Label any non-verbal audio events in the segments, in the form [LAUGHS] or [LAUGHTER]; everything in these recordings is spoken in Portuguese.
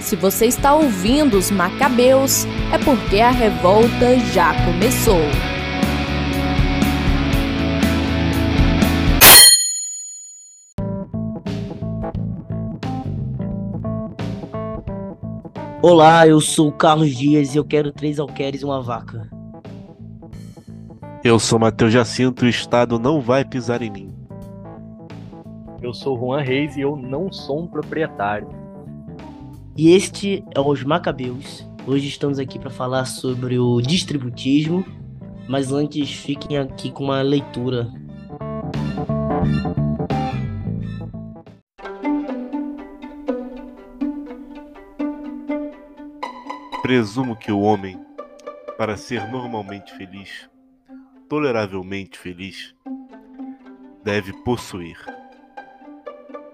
Se você está ouvindo os Macabeus, é porque a revolta já começou. Olá, eu sou o Carlos Dias e eu quero três alqueires e uma vaca. Eu sou Matheus Jacinto e o Estado não vai pisar em mim. Eu sou Juan Reis e eu não sou um proprietário. E este é Os Macabeus. Hoje estamos aqui para falar sobre o distributismo, mas antes fiquem aqui com uma leitura. Presumo que o homem, para ser normalmente feliz, toleravelmente feliz, deve possuir.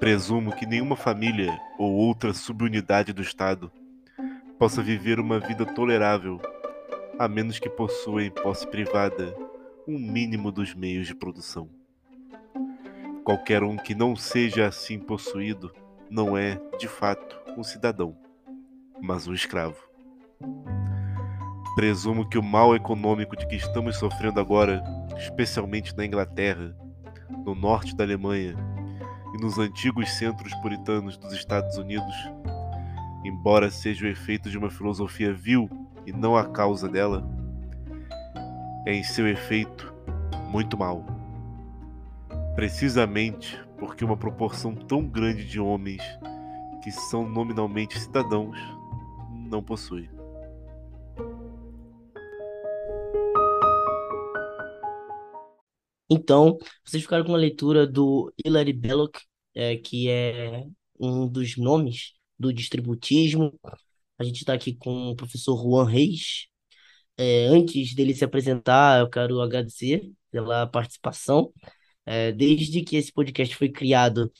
Presumo que nenhuma família ou outra subunidade do Estado possa viver uma vida tolerável, a menos que possua em posse privada um mínimo dos meios de produção. Qualquer um que não seja assim possuído não é, de fato, um cidadão, mas um escravo. Presumo que o mal econômico de que estamos sofrendo agora, especialmente na Inglaterra, no norte da Alemanha e nos antigos centros puritanos dos Estados Unidos, embora seja o efeito de uma filosofia vil e não a causa dela, é em seu efeito muito mal. Precisamente porque uma proporção tão grande de homens que são nominalmente cidadãos não possui. Então, vocês ficaram com uma leitura do Hilary Belloc, é, que é um dos nomes do distributismo. A gente está aqui com o professor Juan Reis. É, antes dele se apresentar, eu quero agradecer pela participação. É, desde que esse podcast foi criado,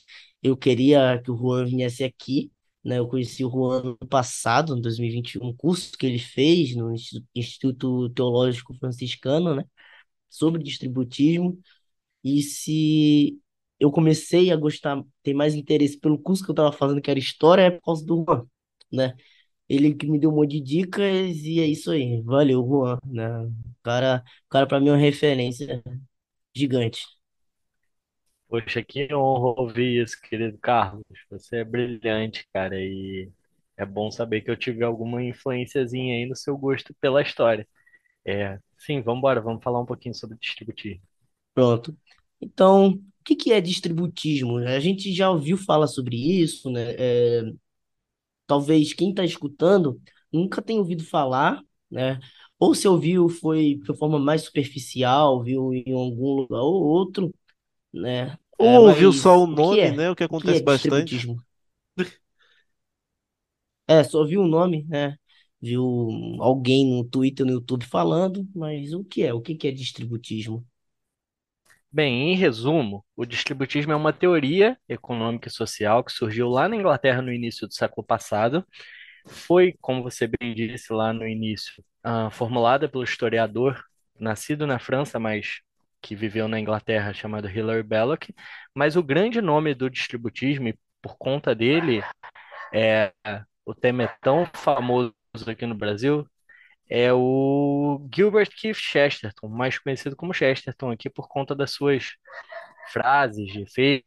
eu queria que o Juan viesse aqui. Né? Eu conheci o Juan no passado, em 2021, um curso que ele fez no Instituto Teológico Franciscano, né? Sobre distributismo. E se eu comecei a gostar, ter mais interesse pelo curso que eu estava fazendo, que era História, é por causa do Juan, né? Ele que me deu um monte de dicas e é isso aí. Valeu, Juan, né? O cara, o cara para mim é uma referência gigante. Poxa, que honra ouvir isso, querido Carlos. Você é brilhante, cara, e é bom saber que eu tive alguma influenciazinha aí no seu gosto pela história. É, sim, vamos embora, vamos falar um pouquinho sobre distributismo. Pronto. Então, o que que é distributismo? A gente já ouviu falar sobre isso, né? É, talvez quem está escutando nunca tenha ouvido falar, né? Ou se ouviu foi de forma mais superficial, viu em algum lugar ou outro, né? Ou É, ouviu só o mas o que nome, é? né? O que O que é acontece bastante. [LAUGHS] É, só viu o nome, né? Viu alguém no Twitter, no YouTube falando, mas o que é? O que que é distributismo? Bem, em resumo, o distributismo é uma teoria econômica e social que surgiu lá na Inglaterra no início do século passado. Foi, como você bem disse lá no início, ah, formulada pelo historiador nascido na França, mas que viveu na Inglaterra, chamado Hilary Belloc. Mas o grande nome do distributismo, e por conta dele, é o tema é tão famoso aqui no Brasil, é o Gilbert Keith Chesterton, mais conhecido como Chesterton aqui por conta das suas frases de efeito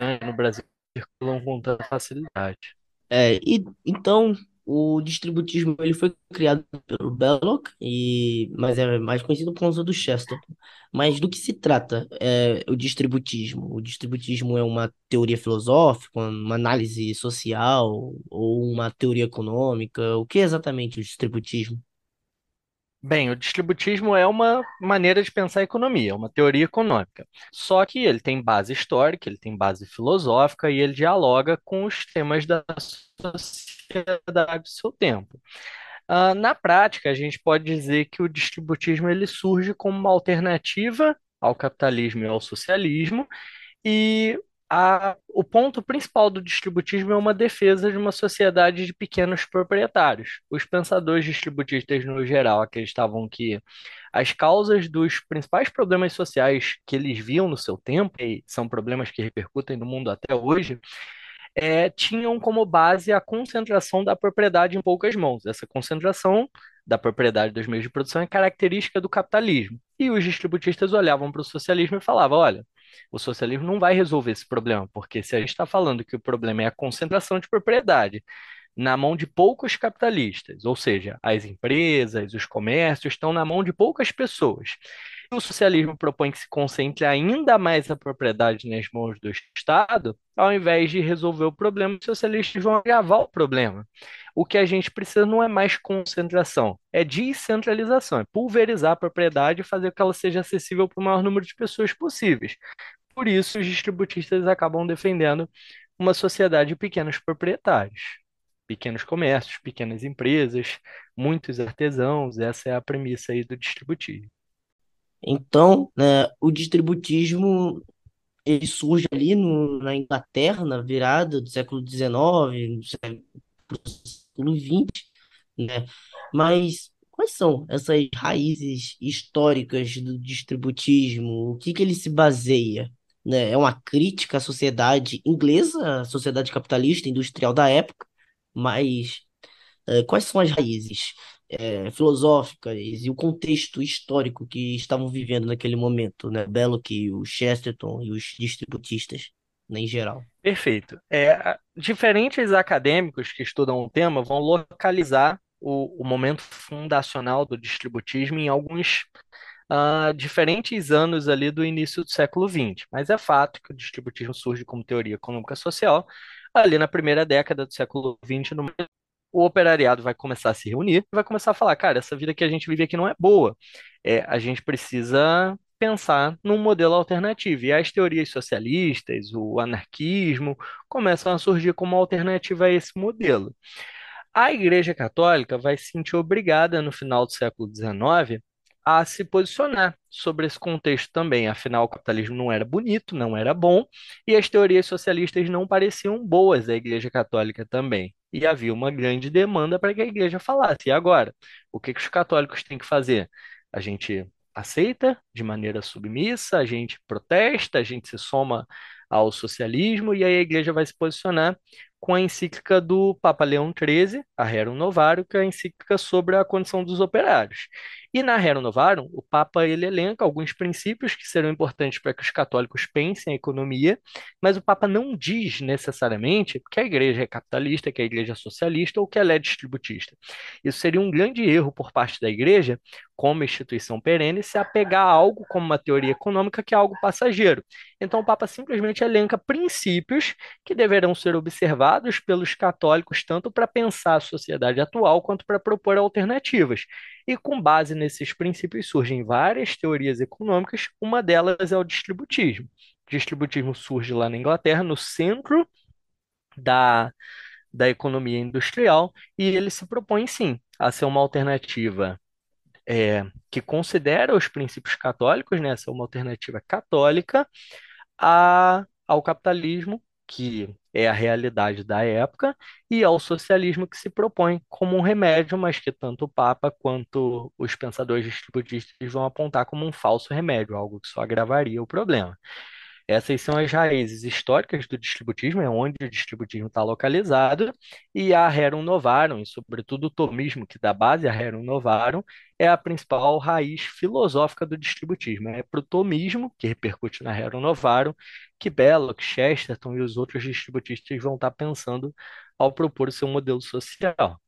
né, no Brasil circulam com tanta facilidade. É, e então o distributismo ele foi criado pelo Belloc e mas é mais conhecido por causa do Chesterton. Mas do que se trata é, o distributismo? O distributismo é uma teoria filosófica, uma análise social ou uma teoria econômica? O que é exatamente o distributismo? Bem, o distributismo é uma maneira de pensar a economia, é uma teoria econômica. Só que ele tem base histórica, ele tem base filosófica e ele dialoga com os temas da sociedade do seu tempo. Ah, na prática, a gente pode dizer que o distributismo ele surge como uma alternativa ao capitalismo e ao socialismo, e a- o ponto principal do distributismo é uma defesa de uma sociedade de pequenos proprietários. Os pensadores distributistas, no geral, acreditavam que as causas dos principais problemas sociais que eles viam no seu tempo, e são problemas que repercutem no mundo até hoje, é, tinham como base a concentração da propriedade em poucas mãos. Essa concentração da propriedade dos meios de produção é característica do capitalismo. E os distributistas olhavam para o socialismo e falavam: olha, o socialismo não vai resolver esse problema, porque se a gente está falando que o problema é a concentração de propriedade na mão de poucos capitalistas, ou seja, as empresas, os comércios estão na mão de poucas pessoas. O socialismo propõe que se concentre ainda mais a propriedade nas mãos do Estado, ao invés de resolver o problema, os socialistas vão agravar o problema. O que a gente precisa não é mais concentração, é descentralização, é pulverizar a propriedade e fazer com que ela seja acessível para o maior número de pessoas possíveis. Por isso, os distributistas acabam defendendo uma sociedade de pequenos proprietários, pequenos comércios, pequenas empresas, muitos artesãos. Essa é a premissa aí do distributismo. Então, né, o distributismo ele surge ali no, na Inglaterra, na virada do século XIX, para o século XX, né? Mas quais são essas raízes históricas do distributismo? O que que ele se baseia? Né? É uma crítica à sociedade inglesa, à sociedade capitalista industrial da época, mas eh, quais são as raízes eh, filosóficas e o contexto histórico que estavam vivendo naquele momento, né? Belloc, o Chesterton e os distributistas, né, em geral? Perfeito. É, diferentes acadêmicos que estudam o tema vão localizar o, o momento fundacional do distributismo em alguns uh, diferentes anos ali do início do século XX. Mas é fato que o distributismo surge como teoria econômica social ali na primeira década do século XX, no o operariado vai começar a se reunir e vai começar a falar, cara, essa vida que a gente vive aqui não é boa. É, a gente precisa pensar num modelo alternativo. E as teorias socialistas, o anarquismo, começam a surgir como alternativa a esse modelo. A Igreja Católica vai se sentir obrigada, no final do século XIX, a se posicionar sobre esse contexto também. Afinal, o capitalismo não era bonito, não era bom, e as teorias socialistas não pareciam boas à Igreja Católica também. E havia uma grande demanda para que a Igreja falasse. E agora? O que, que os católicos têm que fazer? A gente aceita de maneira submissa, a gente protesta, a gente se soma ao socialismo, e aí a Igreja vai se posicionar com a encíclica do Papa Leão XIII, a Rerum Novarum, que é a encíclica sobre a condição dos operários. E na Rerum Novarum, o Papa ele elenca alguns princípios que serão importantes para que os católicos pensem a economia, mas o Papa não diz necessariamente que a igreja é capitalista, que a igreja é socialista ou que ela é distributista. Isso seria um grande erro por parte da igreja, como instituição perene, se apegar a algo como uma teoria econômica que é algo passageiro. Então o Papa simplesmente elenca princípios que deverão ser observados pelos católicos tanto para pensar a sociedade atual quanto para propor alternativas. E com base nesses princípios surgem várias teorias econômicas, uma delas é o distributismo. O distributismo surge lá na Inglaterra, no centro da, da economia industrial, e ele se propõe, sim, a ser uma alternativa é, que considera os princípios católicos, né, ser uma alternativa católica a, ao capitalismo, que é a realidade da época, e ao socialismo que se propõe como um remédio, mas que tanto o Papa quanto os pensadores distributistas vão apontar como um falso remédio, algo que só agravaria o problema. Essas são as raízes históricas do distributismo, é onde o distributismo está localizado, e a Rerum Novarum, e sobretudo o tomismo, que dá base a Rerum Novarum, é a principal raiz filosófica do distributismo. É para o tomismo, que repercute na Rerum Novarum, que Belloc, Chesterton e os outros distributistas vão estar tá pensando ao propor o seu modelo social.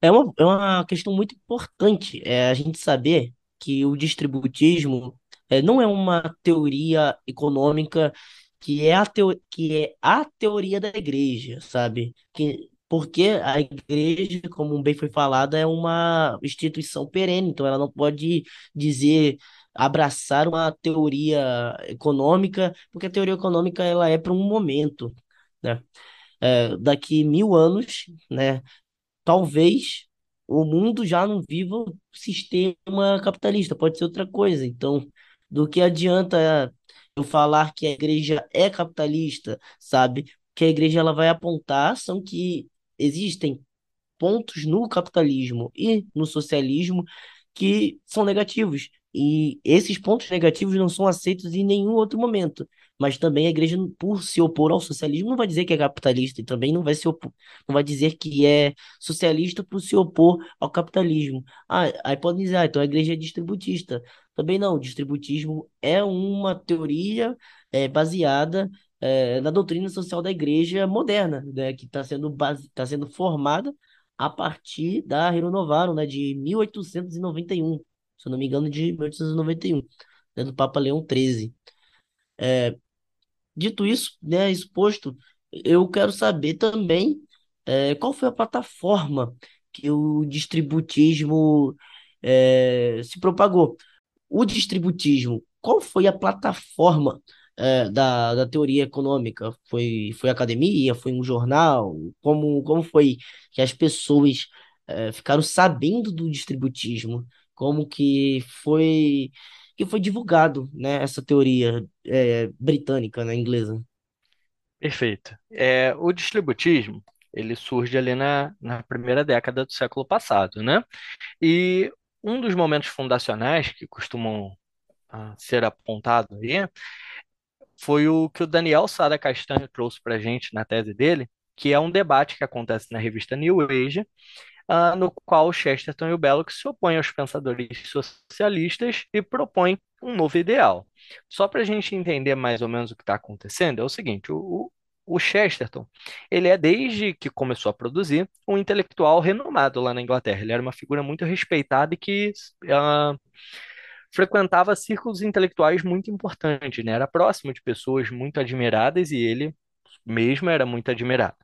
É uma, é uma questão muito importante é, a gente saber que o distributismo é, não é uma teoria econômica que é a, teo, que é a teoria da igreja, sabe? Que, porque a igreja, como bem foi falado, é uma instituição perene, então ela não pode dizer abraçar uma teoria econômica, porque a teoria econômica ela é para um momento, né? É, daqui mil anos, né? Talvez o mundo já não viva o sistema capitalista, pode ser outra coisa. Então, do que adianta eu falar que a igreja é capitalista, sabe? Que a igreja ela vai apontar são que existem pontos no capitalismo e no socialismo que são negativos. E esses pontos negativos não são aceitos em nenhum outro momento. Mas também a igreja, por se opor ao socialismo, não vai dizer que é capitalista, e também não vai se opor, não vai dizer que é socialista por se opor ao capitalismo. Ah, aí pode dizer, ah, então a igreja é distributista. Também não, o distributismo é uma teoria é, baseada é, na doutrina social da igreja moderna, né, que está sendo, base, tá sendo formada a partir da Rerum Novarum, né, de 1891, se eu não me engano, de 1891, né, do Papa Leão XIII. É, dito isso, né, exposto, eu quero saber também é, qual foi a plataforma que o distributismo é, se propagou. O distributismo, qual foi a plataforma é, da, da teoria econômica? Foi, foi academia? Foi um jornal? Como, como foi que as pessoas é, ficaram sabendo do distributismo? Como que foi que foi divulgado, né, essa teoria é, britânica, né, inglesa? Perfeito. É, o distributismo, ele surge ali na, na primeira década do século passado, né? E um dos momentos fundacionais que costumam ah, ser apontados aí foi o que o Daniel Sada Castanho trouxe para a gente na tese dele, que é um debate que acontece na revista New Age, uh, no qual Chesterton e o Belloc se opõem aos pensadores socialistas e propõem um novo ideal. Só para a gente entender mais ou menos o que está acontecendo, é o seguinte: o, o Chesterton, ele é desde que começou a produzir um intelectual renomado lá na Inglaterra. Ele era uma figura muito respeitada e que uh, frequentava círculos intelectuais muito importantes, né? Era próximo de pessoas muito admiradas e ele mesmo era muito admirado.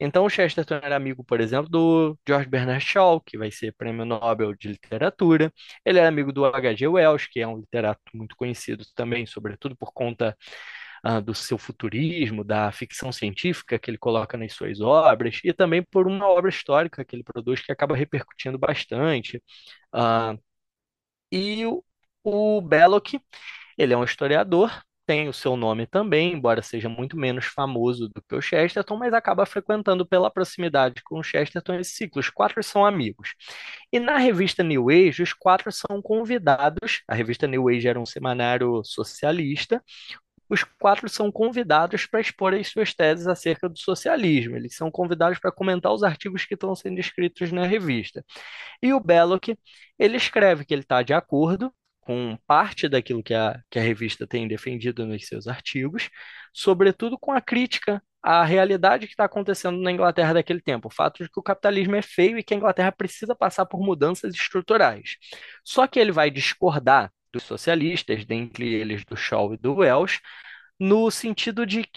Então, o Chesterton era amigo, por exemplo, do George Bernard Shaw, que vai ser prêmio Nobel de literatura. Ele era amigo do H.G. Wells, que é um literato muito conhecido também, sobretudo por conta uh, do seu futurismo, da ficção científica que ele coloca nas suas obras, e também por uma obra histórica que ele produz que acaba repercutindo bastante. Uh, e o, o Belloc, ele é um historiador, tem o seu nome também, embora seja muito menos famoso do que o Chesterton, mas acaba frequentando pela proximidade com o Chesterton esse ciclo. Os quatro são amigos. E na revista New Age, os quatro são convidados. A revista New Age era um semanário socialista. Os quatro são convidados para expor as suas teses acerca do socialismo. Eles são convidados para comentar os artigos que estão sendo escritos na revista. E o Belloc, ele escreve que ele está de acordo com parte daquilo que a, que a revista tem defendido nos seus artigos, sobretudo com a crítica à realidade que está acontecendo na Inglaterra daquele tempo, o fato de que o capitalismo é feio e que a Inglaterra precisa passar por mudanças estruturais. Só que ele vai discordar dos socialistas, dentre eles do Shaw e do Welsh, no sentido de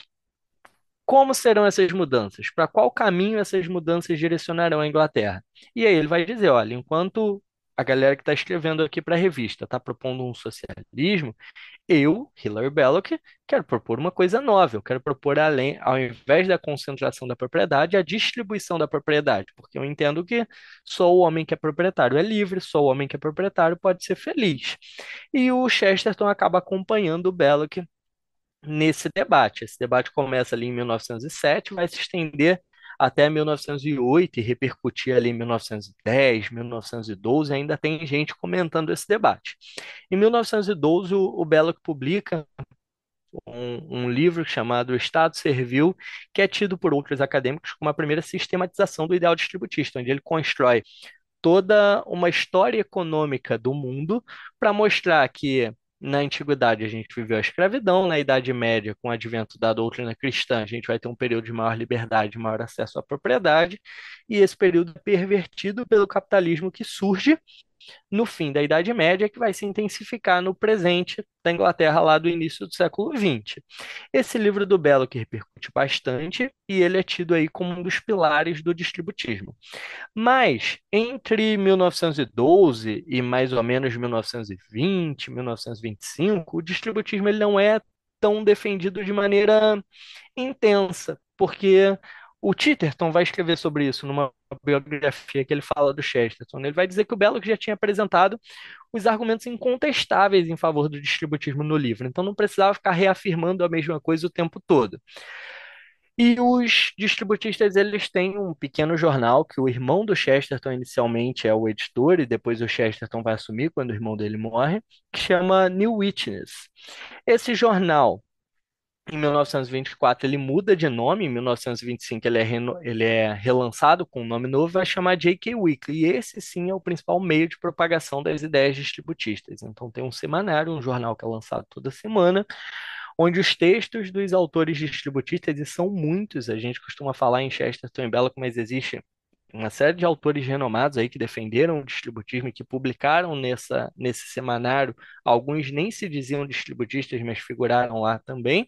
como serão essas mudanças? Para qual caminho essas mudanças direcionarão a Inglaterra? E aí ele vai dizer, olha, enquanto a galera que está escrevendo aqui para a revista está propondo um socialismo, eu, Hilary Belloc, quero propor uma coisa nova. Eu quero propor, além, ao invés da concentração da propriedade, a distribuição da propriedade, porque eu entendo que só o homem que é proprietário é livre, só o homem que é proprietário pode ser feliz. E o Chesterton acaba acompanhando o Belloc nesse debate. Esse debate começa ali em 1907, vai se estender até 1908 e repercutir ali em 1910, 1912, ainda tem gente comentando esse debate. Em 1912, o, o Belloc publica um, um, livro chamado Estado Servil, que é tido por outros acadêmicos como a primeira sistematização do ideal distributista, onde ele constrói toda uma história econômica do mundo para mostrar que na antiguidade. A gente viveu a escravidão, na Idade Média, com o advento da doutrina cristã, a gente vai ter um período de maior liberdade, maior acesso à propriedade, e esse período é pervertido pelo capitalismo que surge no fim da Idade Média, que vai se intensificar no presente da Inglaterra lá do início do século XX. Esse livro do Belo que repercute bastante e ele é tido aí como um dos pilares do distributismo. Mas entre 1912 e mais ou menos 1920, 1925, o distributismo ele não é tão defendido de maneira intensa, porque o Titterton vai escrever sobre isso numa biografia que ele fala do Chesterton. Ele vai dizer que o Belloc já tinha apresentado os argumentos incontestáveis em favor do distributismo no livro, então não precisava ficar reafirmando a mesma coisa o tempo todo. E os distributistas, eles têm um pequeno jornal que o irmão do Chesterton inicialmente é o editor e depois o Chesterton vai assumir quando o irmão dele morre, que chama New Witness. Esse jornal Em 1924 ele muda de nome, em 1925 ele é, reno- ele é relançado com um nome novo, vai chamar J.K. Weekly. E esse sim é o principal meio de propagação das ideias distributistas. Então tem um semanário, um jornal que é lançado toda semana, onde os textos dos autores distributistas, e são muitos, a gente costuma falar em Chesterton e Belloc, mas existe uma série de autores renomados aí que defenderam o distributismo e que publicaram nessa, nesse semanário. Alguns nem se diziam distributistas, mas figuraram lá também.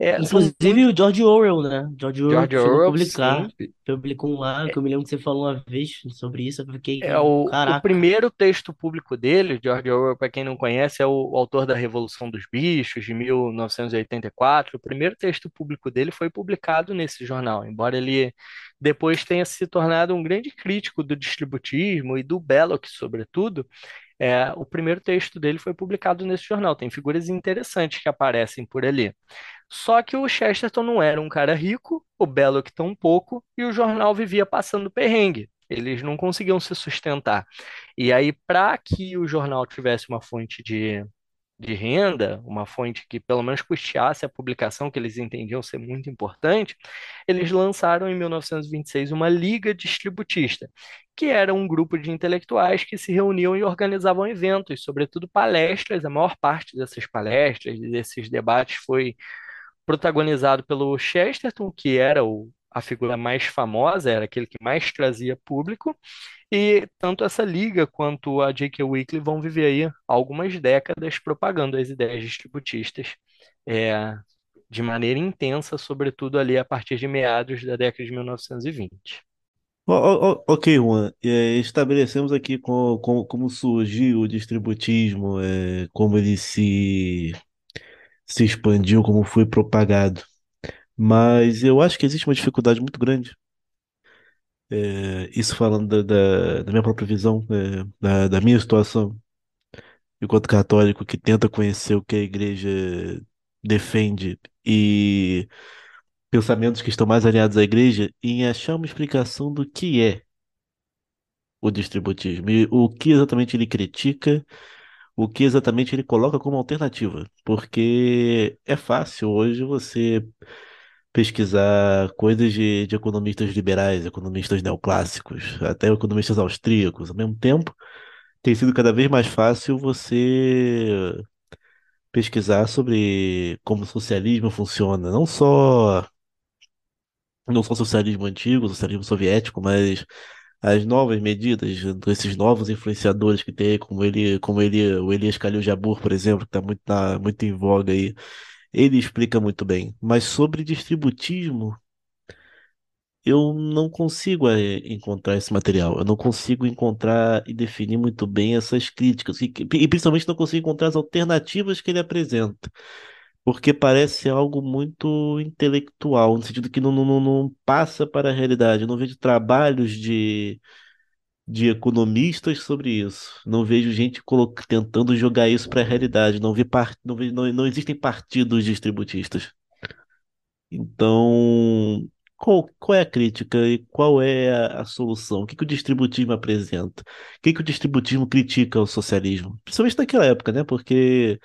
É, Inclusive o George Orwell, né? George Orwell George chegou a Orwell, publicar, sim. publicou um lá, que eu me lembro que você falou uma vez sobre isso, eu fiquei, É o, o caraca. primeiro texto público dele, George Orwell, para quem não conhece, é o, o autor da Revolução dos Bichos, de 1984. O primeiro texto público dele foi publicado nesse jornal, embora ele depois tenha se tornado um grande crítico do distributismo e do Belloc, sobretudo. É, o primeiro texto dele foi publicado nesse jornal. Tem figuras interessantes que aparecem por ali. Só que o Chesterton não era um cara rico, o Belloc tampouco, e o jornal vivia passando perrengue. Eles não conseguiam se sustentar. E aí, para que o jornal tivesse uma fonte de, de renda, uma fonte que pelo menos custeasse a publicação, que eles entendiam ser muito importante, eles lançaram em 1926 uma liga distributista, que era um grupo de intelectuais que se reuniam e organizavam eventos, sobretudo palestras. A maior parte dessas palestras, desses debates, foi protagonizado pelo Chesterton, que era o, a figura mais famosa, era aquele que mais trazia público, e tanto essa liga quanto a J.K. Weekly vão viver aí algumas décadas propagando as ideias distributistas é, de maneira intensa, sobretudo ali a partir de meados da década de 1920. Ó, ó, ó, ok, Juan. É, estabelecemos aqui co- co- como surgiu o distributismo, é, como ele se, se expandiu, como foi propagado. Mas eu acho que existe uma dificuldade muito grande. É, isso falando da, da, da minha própria visão, é, da, da minha situação, enquanto católico que tenta conhecer o que a igreja defende e pensamentos que estão mais alinhados à igreja, em achar uma explicação do que é o distributismo e o que exatamente ele critica, o que exatamente ele coloca como alternativa. Porque é fácil hoje você pesquisar coisas de, de economistas liberais, economistas neoclássicos, até economistas austríacos. Ao mesmo tempo, tem sido cada vez mais fácil você pesquisar sobre como o socialismo funciona, não só não só o socialismo antigo, o socialismo soviético, mas as novas medidas desses novos influenciadores que tem, como ele, como ele, o Elias Khalil Jabbour, por exemplo, que está muito, tá muito em voga aí, ele explica muito bem. Mas sobre distributismo, eu não consigo eh, encontrar esse material. Eu não consigo encontrar e definir muito bem essas críticas. E, e principalmente não consigo encontrar as alternativas que ele apresenta. Porque parece algo muito intelectual, no sentido que não, não, não não passa para a realidade. Eu não vejo trabalhos de, de economistas sobre isso. Não vejo gente tentando jogar isso para a realidade. Não vi não, ve- não, não existem partidos distributistas. Então, qual, qual é a crítica e qual é a, a solução? O que que o distributismo apresenta? O que que o distributismo critica ao socialismo? Principalmente naquela época, né? Porque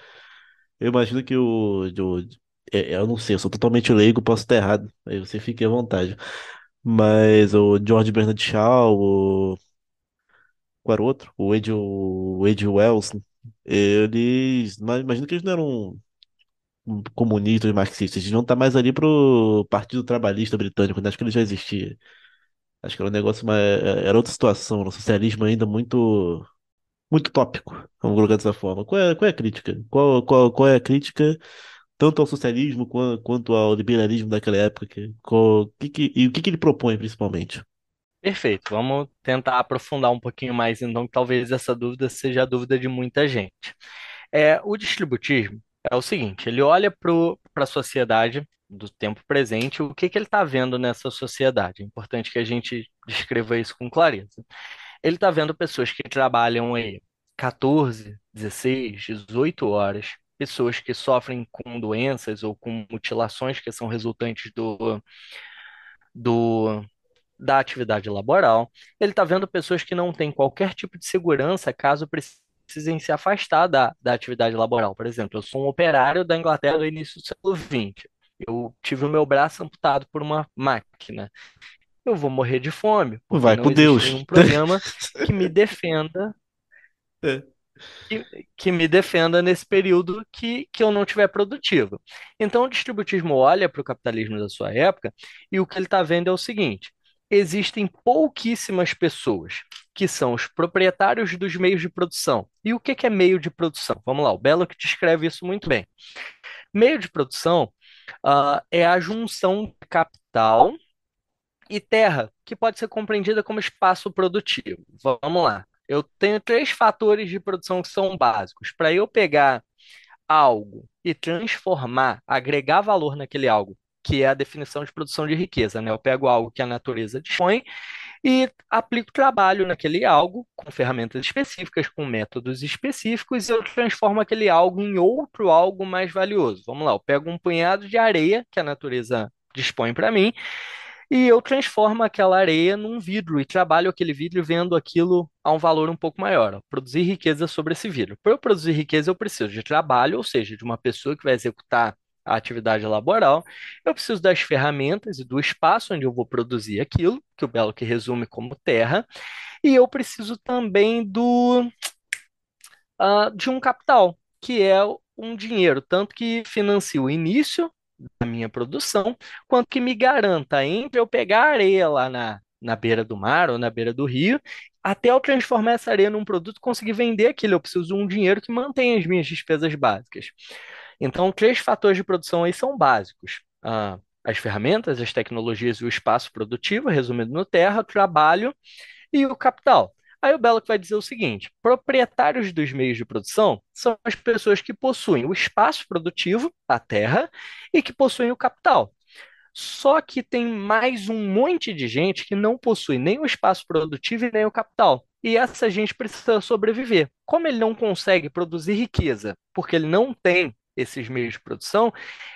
eu imagino que o, o- é, eu não sei, eu sou totalmente leigo, posso estar errado. Aí você fique à vontade. Mas o George Bernard Shaw, o, qual era o outro? O Age, o Age Wells, eles, imagino que eles não eram comunistas, marxistas, eles não estar mais ali pro Partido Trabalhista Britânico, né? Acho que ele já existia. Acho que era um negócio, mas era outra situação, um socialismo ainda muito, muito tópico, vamos colocar dessa forma. Qual é, qual é a crítica? Qual, qual, qual é a crítica tanto ao socialismo quan- quanto ao liberalismo daquela época? Qual, que, que, e o que, que ele propõe principalmente? Perfeito, vamos tentar aprofundar um pouquinho mais, então, que talvez essa dúvida seja a dúvida de muita gente. É, o distributismo é o seguinte, ele olha para a sociedade do tempo presente, o que que ele está vendo nessa sociedade. É importante que a gente descreva isso com clareza. Ele está vendo pessoas que trabalham aí 14, 16, 18 horas, pessoas que sofrem com doenças ou com mutilações que são resultantes do, do, da atividade laboral. Ele está vendo pessoas que não têm qualquer tipo de segurança caso precisem se afastar da, da atividade laboral. Por exemplo, eu sou um operário da Inglaterra do início do século XX. Eu tive o meu braço amputado por uma máquina. Eu vou morrer de fome, porque Vai não com Deus. nenhum programa que me [LAUGHS] defenda É. que, que me defenda nesse período que, que eu não tiver produtivo. Então, o distributismo olha para o capitalismo da sua época e o que ele está vendo é o seguinte: existem pouquíssimas pessoas que são os proprietários dos meios de produção. E o que é meio de produção? Vamos lá, o Belo que descreve isso muito bem. Meio de produção, ah, é a junção de capital e terra, que pode ser compreendida como espaço produtivo. Vamos lá. Eu tenho três fatores de produção que são básicos. Para eu pegar algo e transformar, agregar valor naquele algo, que é a definição de produção de riqueza, né? Eu pego algo que a natureza dispõe e aplico trabalho naquele algo com ferramentas específicas, com métodos específicos, e eu transformo aquele algo em outro algo mais valioso. Vamos lá, eu pego um punhado de areia que a natureza dispõe para mim e eu transformo aquela areia num vidro e trabalho aquele vidro vendo aquilo a um valor um pouco maior, produzir riqueza sobre esse vidro. Para eu produzir riqueza, eu preciso de trabalho, ou seja, de uma pessoa que vai executar a atividade laboral. Eu preciso das ferramentas e do espaço onde eu vou produzir aquilo, que o Belo que resume como terra, e eu preciso também do ah, de um capital, que é um dinheiro, tanto que financia o início da minha produção, quanto que me garanta entre eu pegar areia lá na, na beira do mar ou na beira do rio, até eu transformar essa areia num produto e conseguir vender aquilo. Eu preciso de um dinheiro que mantenha as minhas despesas básicas. Então, três fatores de produção aí são básicos. Ah, as ferramentas, as tecnologias e o espaço produtivo, resumindo no terra, trabalho e o capital. Aí o Belo vai dizer o seguinte: proprietários dos meios de produção são as pessoas que possuem o espaço produtivo, a terra, e que possuem o capital. Só que tem mais um monte de gente que não possui nem o espaço produtivo e nem o capital. E essa gente precisa sobreviver. Como ele não consegue produzir riqueza, porque ele não tem esses meios de produção,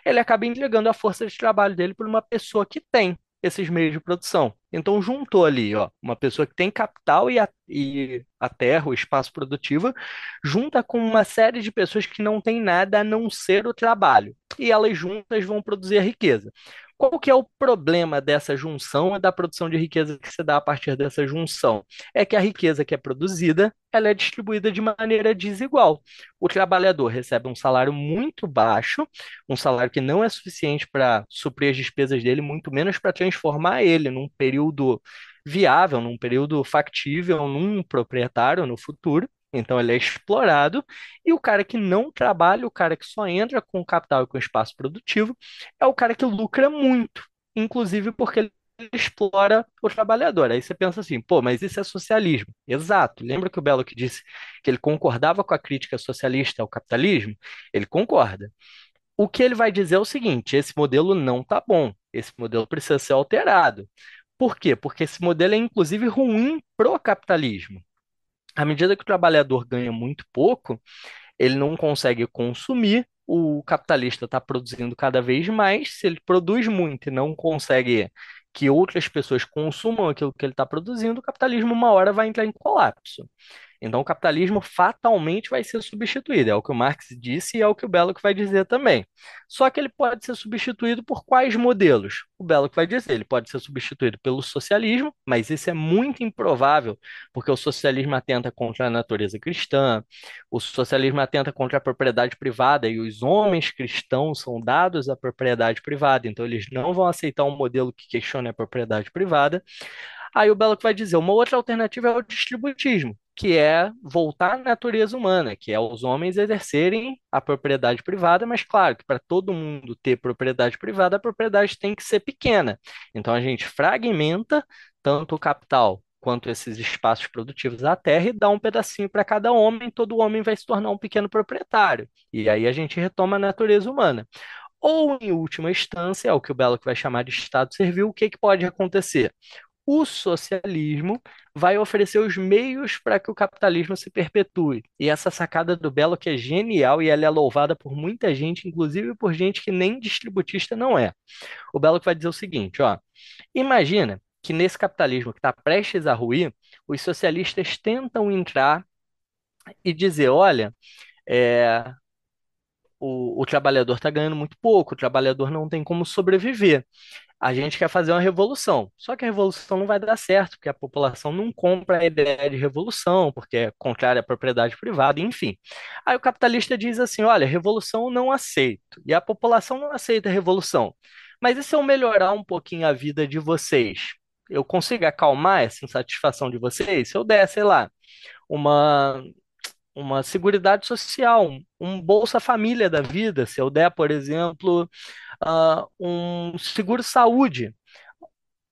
ele acaba entregando a força de trabalho dele para uma pessoa que tem esses meios de produção. Então juntou ali, ó, uma pessoa que tem capital e a, e a terra, o espaço produtivo, junta com uma série de pessoas que não têm nada a não ser o trabalho. E elas juntas vão produzir a riqueza. Qual que é o problema dessa junção e da produção de riqueza que se dá a partir dessa junção? É que a riqueza que é produzida, ela é distribuída de maneira desigual. O trabalhador recebe um salário muito baixo, um salário que não é suficiente para suprir as despesas dele, muito menos para transformar ele num período viável, num período factível, num proprietário no futuro. Então ele é explorado, e o cara que não trabalha, o cara que só entra com capital e com espaço produtivo, é o cara que lucra muito, inclusive porque ele explora o trabalhador. Aí você pensa assim, pô, mas isso é socialismo. Exato. Lembra que o Belo que disse que ele concordava com a crítica socialista ao capitalismo? Ele concorda. O que ele vai dizer é o seguinte: esse modelo não tá bom, esse modelo precisa ser alterado. Por quê? Porque esse modelo é inclusive ruim pro capitalismo à medida que o trabalhador ganha muito pouco, ele não consegue consumir, o capitalista está produzindo cada vez mais. Se ele produz muito e não consegue que outras pessoas consumam aquilo que ele está produzindo, o capitalismo uma hora vai entrar em colapso. Então, o capitalismo fatalmente vai ser substituído. É o que o Marx disse e é o que o Belloc vai dizer também. Só que ele pode ser substituído por quais modelos? O Belloc vai dizer, ele pode ser substituído pelo socialismo, mas isso é muito improvável, porque o socialismo atenta contra a natureza cristã, o socialismo atenta contra a propriedade privada e os homens cristãos são dados à propriedade privada, então eles não vão aceitar um modelo que questione a propriedade privada. Aí o Belloc vai dizer, uma outra alternativa é o distributismo, que é voltar à natureza humana, que é os homens exercerem a propriedade privada, mas claro que para todo mundo ter propriedade privada, a propriedade tem que ser pequena. Então a gente fragmenta tanto o capital quanto esses espaços produtivos da terra e dá um pedacinho para cada homem, todo homem vai se tornar um pequeno proprietário. E aí a gente retoma a natureza humana. Ou, em última instância, é o que o Belloc vai chamar de Estado servil, o que, que pode acontecer? O socialismo vai oferecer os meios para que o capitalismo se perpetue. E essa sacada do Belo que é genial e ela é louvada por muita gente, inclusive por gente que nem distributista não é. O Belo vai dizer o seguinte, ó: Imagina que nesse capitalismo que está prestes a ruir, os socialistas tentam entrar e dizer, olha, é, o, o trabalhador está ganhando muito pouco, o trabalhador não tem como sobreviver. A gente quer fazer uma revolução, só que a revolução não vai dar certo, porque a população não compra a ideia de revolução, porque é contrária à propriedade privada, enfim. Aí o capitalista diz assim: olha, revolução não aceito, e a população não aceita a revolução. Mas e se eu melhorar um pouquinho a vida de vocês? Eu consigo acalmar essa insatisfação de vocês? Se eu der, sei lá, uma, uma seguridade social, um, Bolsa Família da vida, se eu der, por exemplo, uh, um seguro-saúde.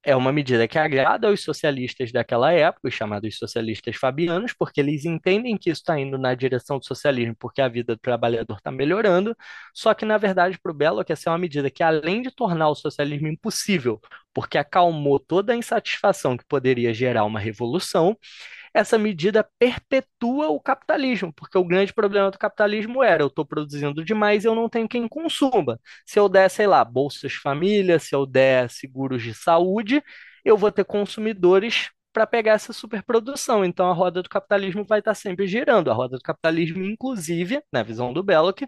É uma medida que agrada aos socialistas daquela época, os chamados socialistas fabianos, porque eles entendem que isso está indo na direção do socialismo, porque a vida do trabalhador está melhorando. Só que, na verdade, para o Belo, essa é uma medida que, além de tornar o socialismo impossível, porque acalmou toda a insatisfação que poderia gerar uma revolução, essa medida perpetua o capitalismo, porque o grande problema do capitalismo era eu estou produzindo demais e eu não tenho quem consuma. Se eu der, sei lá, bolsas família, se eu der seguros de saúde, eu vou ter consumidores para pegar essa superprodução. Então a roda do capitalismo vai estar tá sempre girando. A roda do capitalismo, inclusive, na visão do Belloc,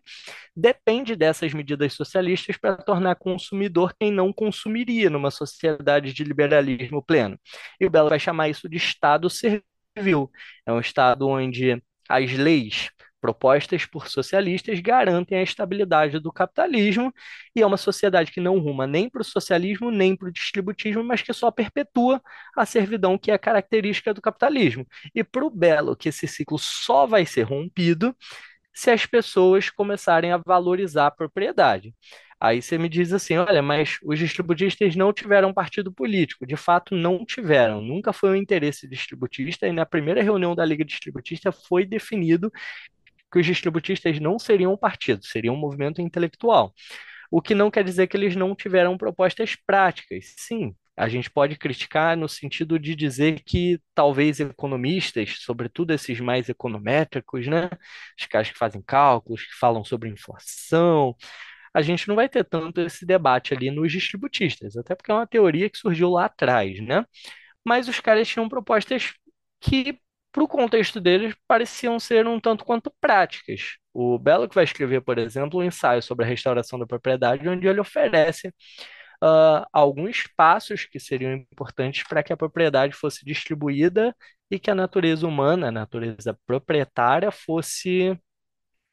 depende dessas medidas socialistas para tornar consumidor quem não consumiria numa sociedade de liberalismo pleno. E o Belloc vai chamar isso de Estado serviço civil. É um Estado onde as leis propostas por socialistas garantem a estabilidade do capitalismo e é uma sociedade que não ruma nem para o socialismo nem para o distributismo, mas que só perpetua a servidão que é característica do capitalismo. E para o Belo, que esse ciclo só vai ser rompido se as pessoas começarem a valorizar a propriedade. Aí você me diz assim: olha, mas os distributistas não tiveram partido político. De fato, não tiveram. Nunca foi um interesse distributista, e na primeira reunião da Liga Distributista foi definido que os distributistas não seriam um partido, seriam um movimento intelectual. O que não quer dizer que eles não tiveram propostas práticas. Sim, a gente pode criticar no sentido de dizer que talvez economistas, sobretudo esses mais econométricos, né, os caras que fazem cálculos, que falam sobre inflação, a gente não vai ter tanto esse debate ali nos distributistas, até porque é uma teoria que surgiu lá atrás, né? Mas os caras tinham propostas que, para o contexto deles, pareciam ser um tanto quanto práticas. O Belloc vai escrever, por exemplo, um ensaio sobre a restauração da propriedade, onde ele oferece uh, alguns passos que seriam importantes para que a propriedade fosse distribuída e que a natureza humana, a natureza proprietária, fosse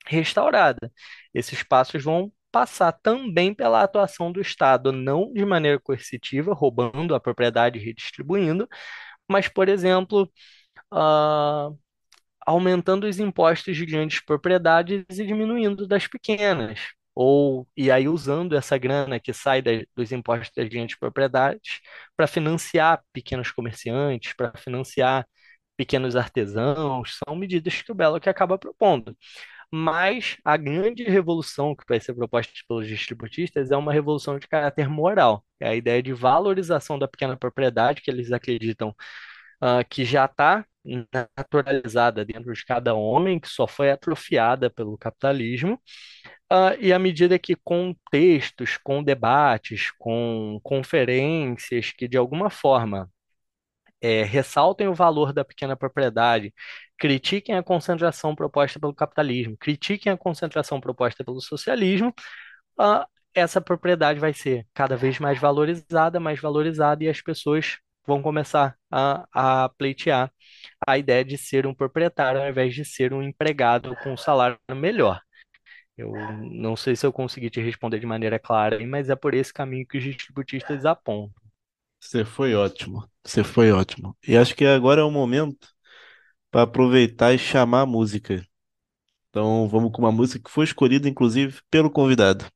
restaurada. Esses passos vão passar também pela atuação do Estado, não de maneira coercitiva, roubando a propriedade e redistribuindo, mas, por exemplo, uh, aumentando os impostos de grandes propriedades e diminuindo das pequenas. Ou, e aí usando essa grana que sai da, dos impostos das grandes propriedades para financiar pequenos comerciantes, para financiar pequenos artesãos, são medidas que o Belo que acaba propondo. Mas a grande revolução que vai ser proposta pelos distributistas é uma revolução de caráter moral. É a ideia de valorização da pequena propriedade, que eles acreditam uh, que já está naturalizada dentro de cada homem, que só foi atrofiada pelo capitalismo. Uh, e à medida que com textos, com debates, com conferências que de alguma forma é, ressaltem o valor da pequena propriedade, critiquem a concentração proposta pelo capitalismo, critiquem a concentração proposta pelo socialismo, essa propriedade vai ser cada vez mais valorizada, mais valorizada, e as pessoas vão começar a, a pleitear a ideia de ser um proprietário ao invés de ser um empregado com um salário melhor. Eu não sei se eu consegui te responder de maneira clara, mas é por esse caminho que os distributistas apontam. Você foi ótimo. Você foi ótimo. E acho que agora é o momento para aproveitar e chamar a música. Então vamos com uma música que foi escolhida, inclusive, pelo convidado.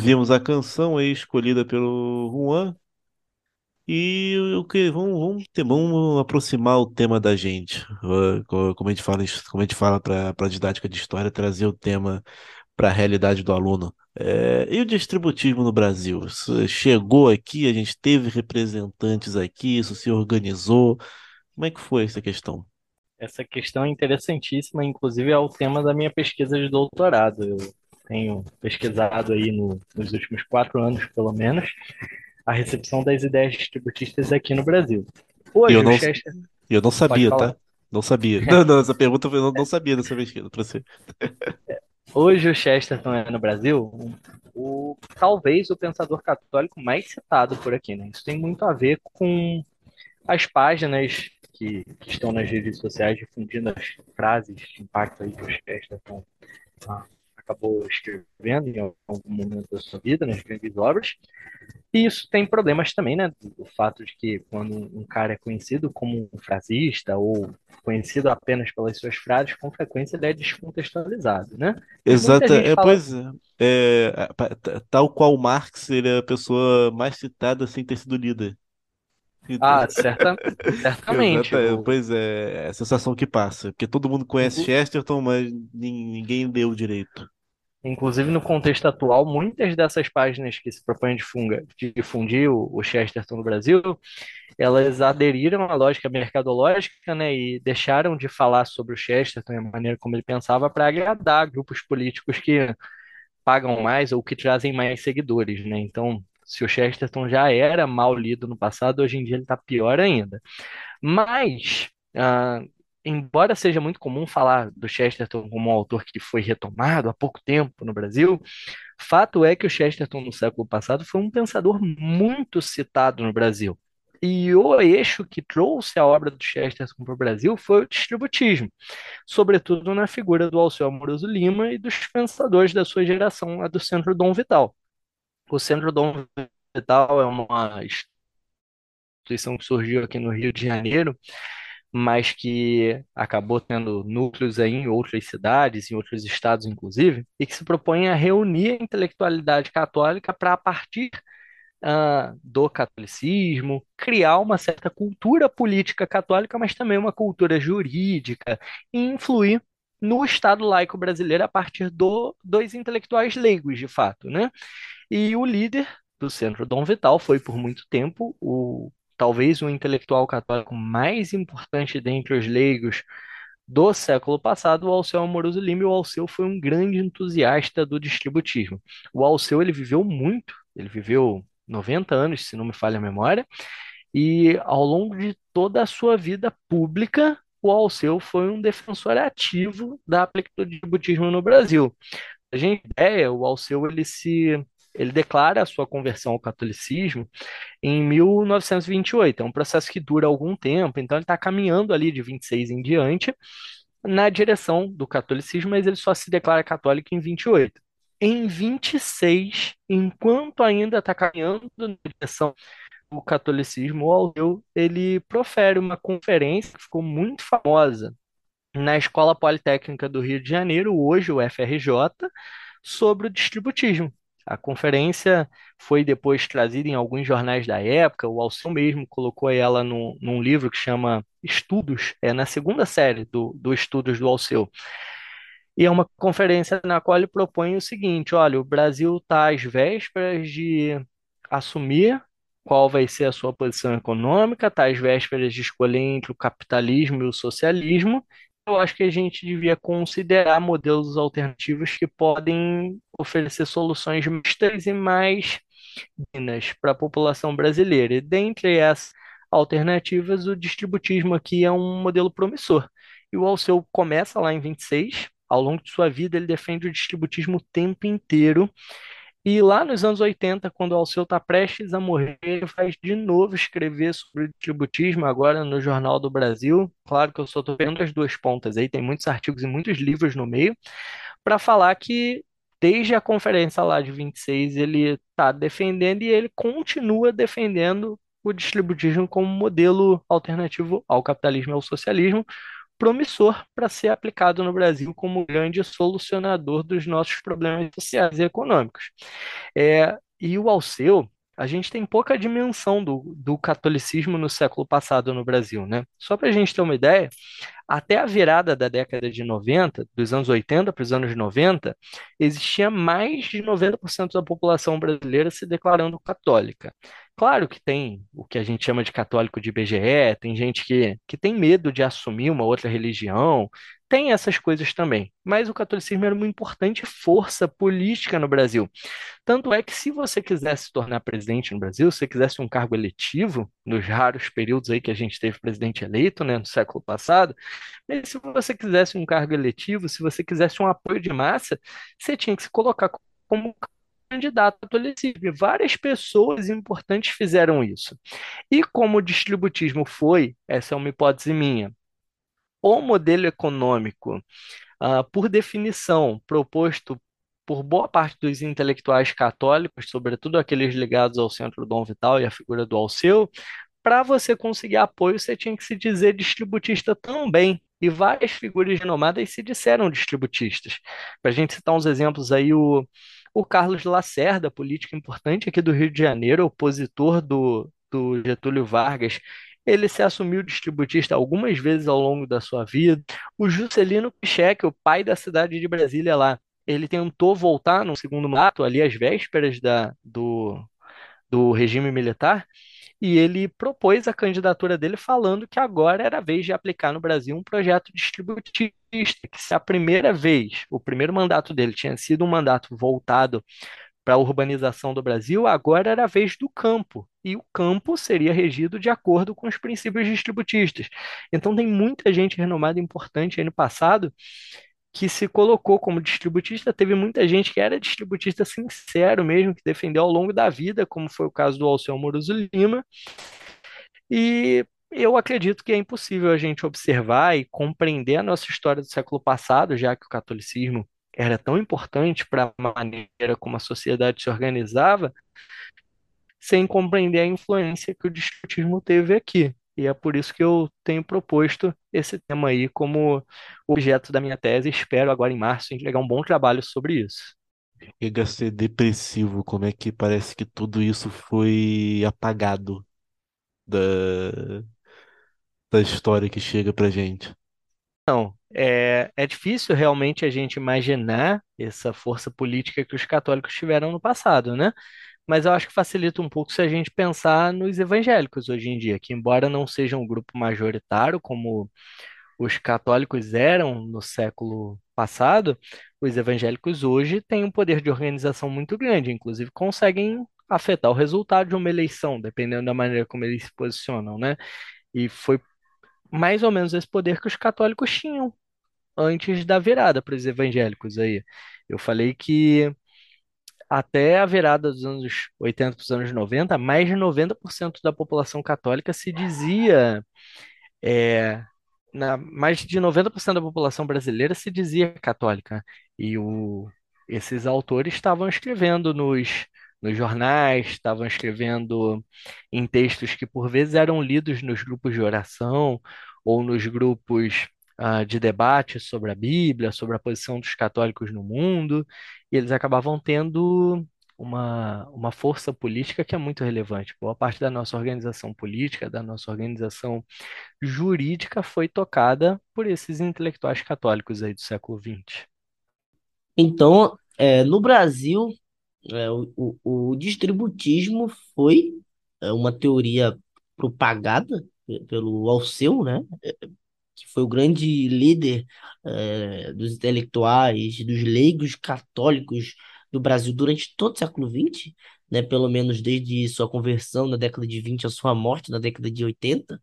Ouvimos a canção aí escolhida pelo Juan e o que vamos, vamos, vamos aproximar o tema da gente. Co- Como a gente fala, como a gente fala para a didática de história, trazer o tema para a realidade do aluno. É, e o distributismo no Brasil? Isso chegou aqui, a gente teve representantes aqui, isso se organizou. Como é que foi essa questão? Essa questão é interessantíssima, inclusive é o tema da minha pesquisa de doutorado. Eu tenho pesquisado aí no- nos últimos quatro anos, pelo menos, a recepção das ideias distributistas aqui no Brasil. Hoje, eu o não, Chester, eu não sabia, tá? Não sabia. [LAUGHS] Não, não, essa pergunta eu não, não sabia dessa pesquisa, para você. Hoje o Chesterton é no Brasil o, talvez o pensador católico mais citado por aqui, né? Isso tem muito a ver com as páginas que, que estão nas redes sociais difundindo as frases de impacto aí que o Chesterton ah, acabou escrevendo em algum momento da sua vida, nas grandes obras. E isso tem problemas também, né? O fato de que quando um cara é conhecido como um frasista ou conhecido apenas pelas suas frases, com frequência ele é descontextualizado, né? E Exata, gente é, fala, pois é, é, ta- tal qual Marx, ele é a pessoa mais citada sem ter sido lida. Ah, certa, [LAUGHS] certamente, exata, é, pois é, é a sensação que passa, porque todo mundo conhece inclu- Chesterton, mas nin- ninguém leu direito. Inclusive no contexto atual, muitas dessas páginas que se propõem de difundir o, o Chesterton no Brasil, elas aderiram à lógica mercadológica, né, e deixaram de falar sobre o Chesterton e a maneira como ele pensava para agradar grupos políticos que pagam mais ou que trazem mais seguidores, né? Então, se o Chesterton já era mal lido no passado, hoje em dia ele está pior ainda. Mas, ah, embora seja muito comum falar do Chesterton como um autor que foi retomado há pouco tempo no Brasil, fato é que o Chesterton no século passado foi um pensador muito citado no Brasil. E o eixo que trouxe a obra do Chesterton para o Brasil foi o distributismo, sobretudo na figura do Alceu Amoroso Lima e dos pensadores da sua geração, a do Centro Dom Vital. O Centro Dom Vital é uma instituição que surgiu aqui no Rio de Janeiro, mas que acabou tendo núcleos aí em outras cidades, em outros estados, inclusive, e que se propõe a reunir a intelectualidade católica para, a partir ah, do catolicismo, criar uma certa cultura política católica, mas também uma cultura jurídica, e influir no Estado laico brasileiro a partir do, dos intelectuais leigos, de fato, né? E o líder do Centro Dom Vital foi por muito tempo o talvez o intelectual católico mais importante dentre os leigos do século passado, o Alceu Amoroso Lima, e o Alceu foi um grande entusiasta do distributismo. O Alceu ele viveu muito, ele viveu 90 anos, se não me falha a memória, e ao longo de toda a sua vida pública, o Alceu foi um defensor ativo da aplicação do distributismo no Brasil. A gente ideia, o Alceu ele se ele declara a sua conversão ao catolicismo em 1928. É um processo que dura algum tempo, então ele está caminhando ali de 26 em diante na direção do catolicismo, mas ele só se declara católico em 28. Em 26, enquanto ainda está caminhando na direção do catolicismo, o Alceu ele profere uma conferência que ficou muito famosa na Escola Politécnica do Rio de Janeiro, hoje o FRJ, sobre o distributismo. A conferência foi depois trazida em alguns jornais da época, o Alceu mesmo colocou ela no, num livro que chama Estudos, é na segunda série do, do Estudos do Alceu. E é uma conferência na qual ele propõe o seguinte: olha, o Brasil está às vésperas de assumir qual vai ser a sua posição econômica, está às vésperas de escolher entre o capitalismo e o socialismo. Eu acho que a gente devia considerar modelos alternativos que podem oferecer soluções mistas e mais dignas para a população brasileira. E dentre essas alternativas, o distributismo aqui é um modelo promissor. E o Alceu começa lá em 26, ao longo de sua vida, ele defende o distributismo o tempo inteiro. E lá nos anos 80, quando o Alceu está prestes a morrer, ele faz de novo escrever sobre o distributismo, agora no Jornal do Brasil. Claro que eu só estou vendo as duas pontas aí, tem muitos artigos e muitos livros no meio, para falar que desde a conferência lá de 26 ele está defendendo e ele continua defendendo o distributismo como modelo alternativo ao capitalismo e ao socialismo, promissor para ser aplicado no Brasil como grande solucionador dos nossos problemas sociais e econômicos. É, e o Alceu, a gente tem pouca dimensão do, do catolicismo no século passado no Brasil, né? Só para a gente ter uma ideia, até a virada da década de 90, dos anos 80 para os anos 90, existia mais de 90% da população brasileira se declarando católica. Claro que tem o que a gente chama de católico de IBGE, tem gente que, que tem medo de assumir uma outra religião, tem essas coisas também. Mas o catolicismo era uma importante força política no Brasil. Tanto é que, se você quisesse se tornar presidente no Brasil, se você quisesse um cargo eletivo, nos raros períodos aí que a gente teve presidente eleito, né, no século passado, mas se você quisesse um cargo eletivo, se você quisesse um apoio de massa, você tinha que se colocar como candidato catolicismo. E várias pessoas importantes fizeram isso. E como o distributismo foi, essa é uma hipótese minha, o modelo econômico, uh, por definição, proposto por boa parte dos intelectuais católicos, sobretudo aqueles ligados ao Centro Dom Vital e à figura do Alceu, para você conseguir apoio, você tinha que se dizer distributista também. E várias figuras renomadas se disseram distributistas. Para a gente citar uns exemplos aí, o, o Carlos Lacerda, político importante aqui do Rio de Janeiro, opositor do, do Getúlio Vargas, ele se assumiu distributista algumas vezes ao longo da sua vida. O Juscelino Kubitschek, o pai da cidade de Brasília lá, ele tentou voltar no segundo mandato, ali às vésperas da, do, do regime militar, e ele propôs a candidatura dele falando que agora era a vez de aplicar no Brasil um projeto distributista, que se a primeira vez, o primeiro mandato dele tinha sido um mandato voltado para a urbanização do Brasil, agora era a vez do campo, e o campo seria regido de acordo com os princípios distributistas. Então tem muita gente renomada importante aí no passado que se colocou como distributista, teve muita gente que era distributista sincero mesmo, que defendeu ao longo da vida, como foi o caso do Alceu Moroso Lima, e eu acredito que é impossível a gente observar e compreender a nossa história do século passado, já que o catolicismo era tão importante para a maneira como a sociedade se organizava, sem compreender a influência que o distributismo teve aqui. E é por isso que eu tenho proposto esse tema aí como objeto da minha tese. Espero agora em março entregar um bom trabalho sobre isso. Chega a ser depressivo, como é que parece que tudo isso foi apagado da, da história que chega pra gente. Não, é, é difícil realmente a gente imaginar essa força política que os católicos tiveram no passado, né? Mas eu acho que facilita um pouco se a gente pensar nos evangélicos hoje em dia, que embora não sejam um grupo majoritário como os católicos eram no século passado, os evangélicos hoje têm um poder de organização muito grande, inclusive conseguem afetar o resultado de uma eleição, dependendo da maneira como eles se posicionam, né? E foi mais ou menos esse poder que os católicos tinham antes da virada para os evangélicos aí. Eu falei que até a virada dos anos 80 para os anos 90, mais de 90% da população católica se dizia. É, na, mais de 90% da população brasileira se dizia católica. E o, esses autores estavam escrevendo nos, nos jornais, estavam escrevendo em textos que por vezes eram lidos nos grupos de oração ou nos grupos uh, de debate sobre a Bíblia, sobre a posição dos católicos no mundo, e eles acabavam tendo uma, uma força política que é muito relevante. Boa parte da nossa organização política, da nossa organização jurídica, foi tocada por esses intelectuais católicos aí do século XX. Então, é, no Brasil, é, o, o, o distributismo foi é, uma teoria propagada pelo Alceu, né? que foi o grande líder eh, dos intelectuais, dos leigos católicos do Brasil durante todo o século XX, né, pelo menos desde sua conversão na década de 20 a sua morte na década de 80,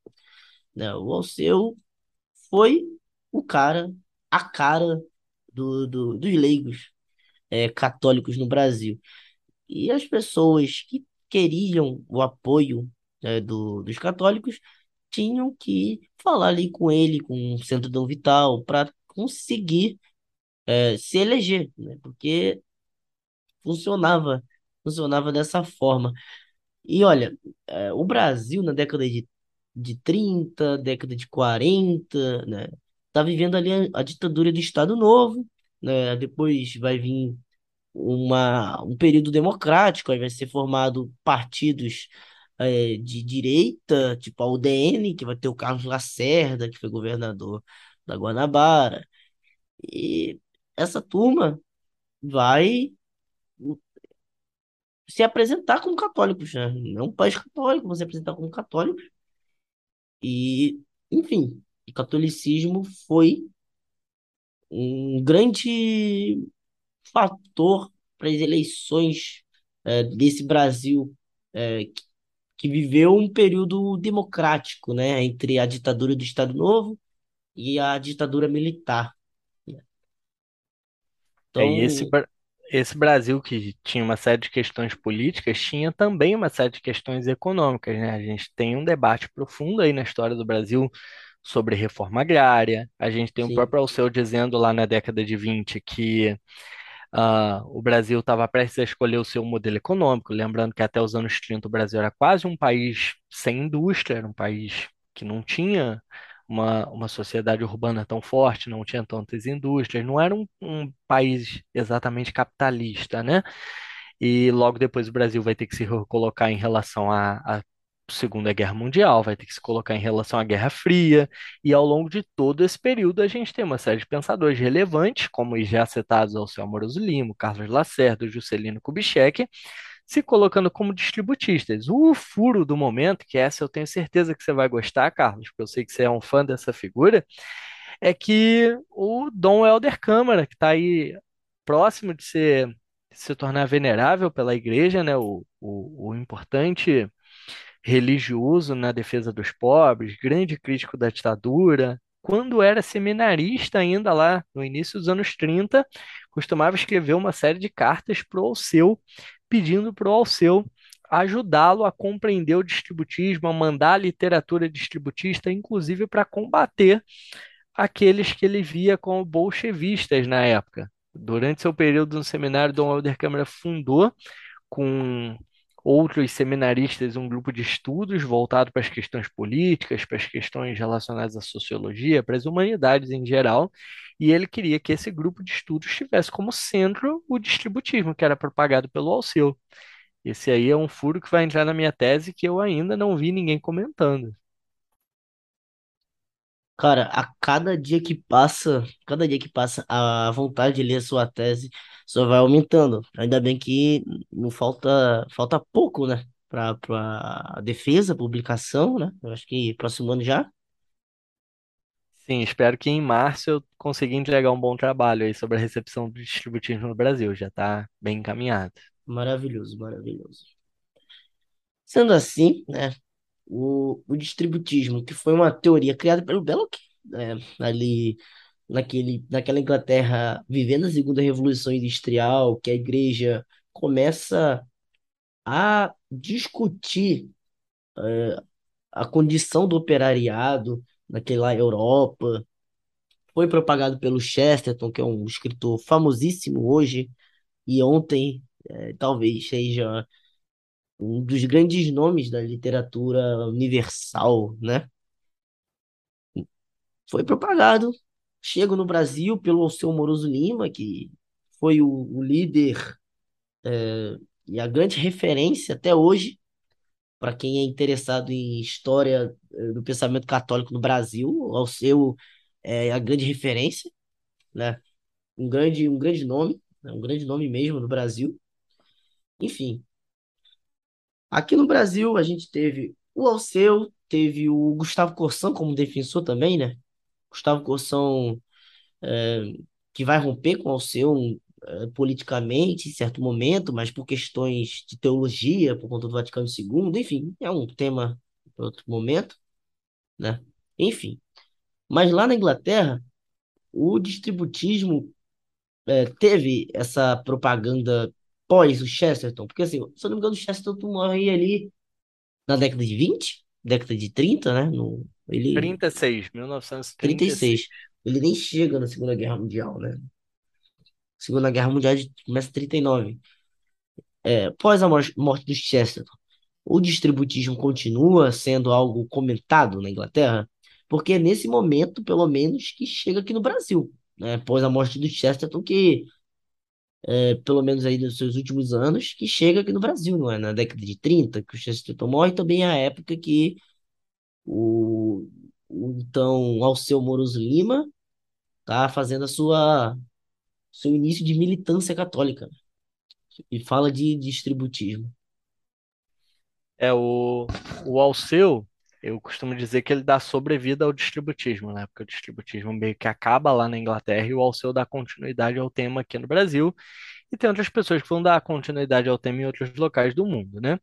né, o Alceu foi o cara, a cara do, do, dos leigos eh, católicos no Brasil. E as pessoas que queriam o apoio né, do, dos católicos tinham que falar ali com ele, com o Centro Dom Vital, para conseguir é, se eleger, né? Porque funcionava, funcionava dessa forma. E olha, é, o Brasil na década de, de 30, década de 40, né? tá vivendo ali a, a ditadura do Estado Novo, né? Depois vai vir uma, um período democrático, aí vai ser formado partidos é, de direita, tipo a UDN, que vai ter o Carlos Lacerda, que foi governador da Guanabara. E essa turma vai se apresentar como católicos, né? Não um país católico, se apresentar como católicos. E, enfim, o catolicismo foi um grande fator para as eleições é, desse Brasil é, que, que viveu um período democrático, né, entre a ditadura do Estado Novo e a ditadura militar. É, e esse, Então, Bra- esse Brasil que tinha uma série de questões políticas, tinha também uma série de questões econômicas, né? A gente tem um debate profundo aí na história do Brasil sobre reforma agrária. A gente tem o sim, próprio Alceu dizendo lá na década de 20 que ah, o Brasil estava prestes a escolher o seu modelo econômico, lembrando que até os anos 30 o Brasil era quase um país sem indústria, era um país que não tinha uma, uma sociedade urbana tão forte, não tinha tantas indústrias, não era um, um país exatamente capitalista, né? E logo depois o Brasil vai ter que se colocar em relação à, à Segunda Guerra Mundial, vai ter que se colocar em relação à Guerra Fria, e ao longo de todo esse período a gente tem uma série de pensadores relevantes, como já citados Alceu Amoroso Lima, Carlos Lacerda, Juscelino Kubitschek, se colocando como distributistas. O furo do momento, que essa eu tenho certeza que você vai gostar, Carlos, porque eu sei que você é um fã dessa figura, é que o Dom Helder Câmara, que está aí próximo de ser, de se tornar venerável pela igreja, né, o, o, o importante religioso na defesa dos pobres, grande crítico da ditadura. Quando era seminarista ainda lá no início dos anos 30, costumava escrever uma série de cartas para o Alceu, pedindo para o Alceu ajudá-lo a compreender o distributismo, a mandar a literatura distributista, inclusive para combater aqueles que ele via como bolchevistas na época. Durante seu período no seminário, Dom Helder Câmara fundou com outros seminaristas um grupo de estudos voltado para as questões políticas, para as questões relacionadas à sociologia, para as humanidades em geral, e ele queria que esse grupo de estudos tivesse como centro o distributismo, que era propagado pelo Alceu. Esse aí é um furo que vai entrar na minha tese que eu ainda não vi ninguém comentando. Cara, a cada dia que passa, cada dia que passa, a vontade de ler a sua tese só vai aumentando. Ainda bem que não falta, falta pouco, né? Para para defesa, publicação, né? Eu acho que próximo ano já. Sim, espero que em março eu consiga entregar um bom trabalho aí sobre a recepção do distributivo no Brasil. Já está bem encaminhado. Maravilhoso, maravilhoso. Sendo assim, né? O, o distributismo, que foi uma teoria criada pelo Belloc, né, ali naquele, naquela Inglaterra vivendo a Segunda Revolução Industrial, que a igreja começa a discutir a condição do operariado naquela Europa. Foi propagado pelo Chesterton, que é um escritor famosíssimo hoje, e ontem eh, talvez seja um dos grandes nomes da literatura universal, né? Foi propagado, chega no Brasil pelo Alceu Moroso Lima, que foi o, o líder e a grande referência até hoje para quem é interessado em história eh, do pensamento católico no Brasil, Alceu é a grande referência, né? Um grande, um grande nome, né? um grande nome mesmo no Brasil. Enfim, aqui no Brasil a gente teve o Alceu, teve o Gustavo Corsão como defensor também, né? Gustavo Corsão que vai romper com o Alceu eh, politicamente em certo momento, mas por questões de teologia, por conta do Vaticano II, enfim, é um tema para outro momento, né? Enfim, mas lá na Inglaterra, o distributismo eh, teve essa propaganda pós o Chesterton, porque assim, se eu não me engano, o Chesterton morreu ali na década de 20, década de 30, né? No, ele 36, trinta e 1936. seis Ele nem chega na Segunda Guerra Mundial, né? Segunda Guerra Mundial começa em 39. É, após a mor- morte do Chesterton, o distributismo continua sendo algo comentado na Inglaterra, porque é nesse momento, pelo menos, que chega aqui no Brasil, né? Após a morte do Chesterton, que é, pelo menos aí nos seus últimos anos, que chega aqui no Brasil, não é? Na década de 30, que o Chesterton morre, também é a época que o, o então Alceu Moroso Lima tá fazendo a sua seu início de militância católica e fala de distributismo. É o, o Alceu, eu costumo dizer que ele dá sobrevida ao distributismo, né? Porque o distributismo meio que acaba lá na Inglaterra e o Alceu dá continuidade ao tema aqui no Brasil. E tem outras pessoas que vão dar continuidade ao tema em outros locais do mundo, né?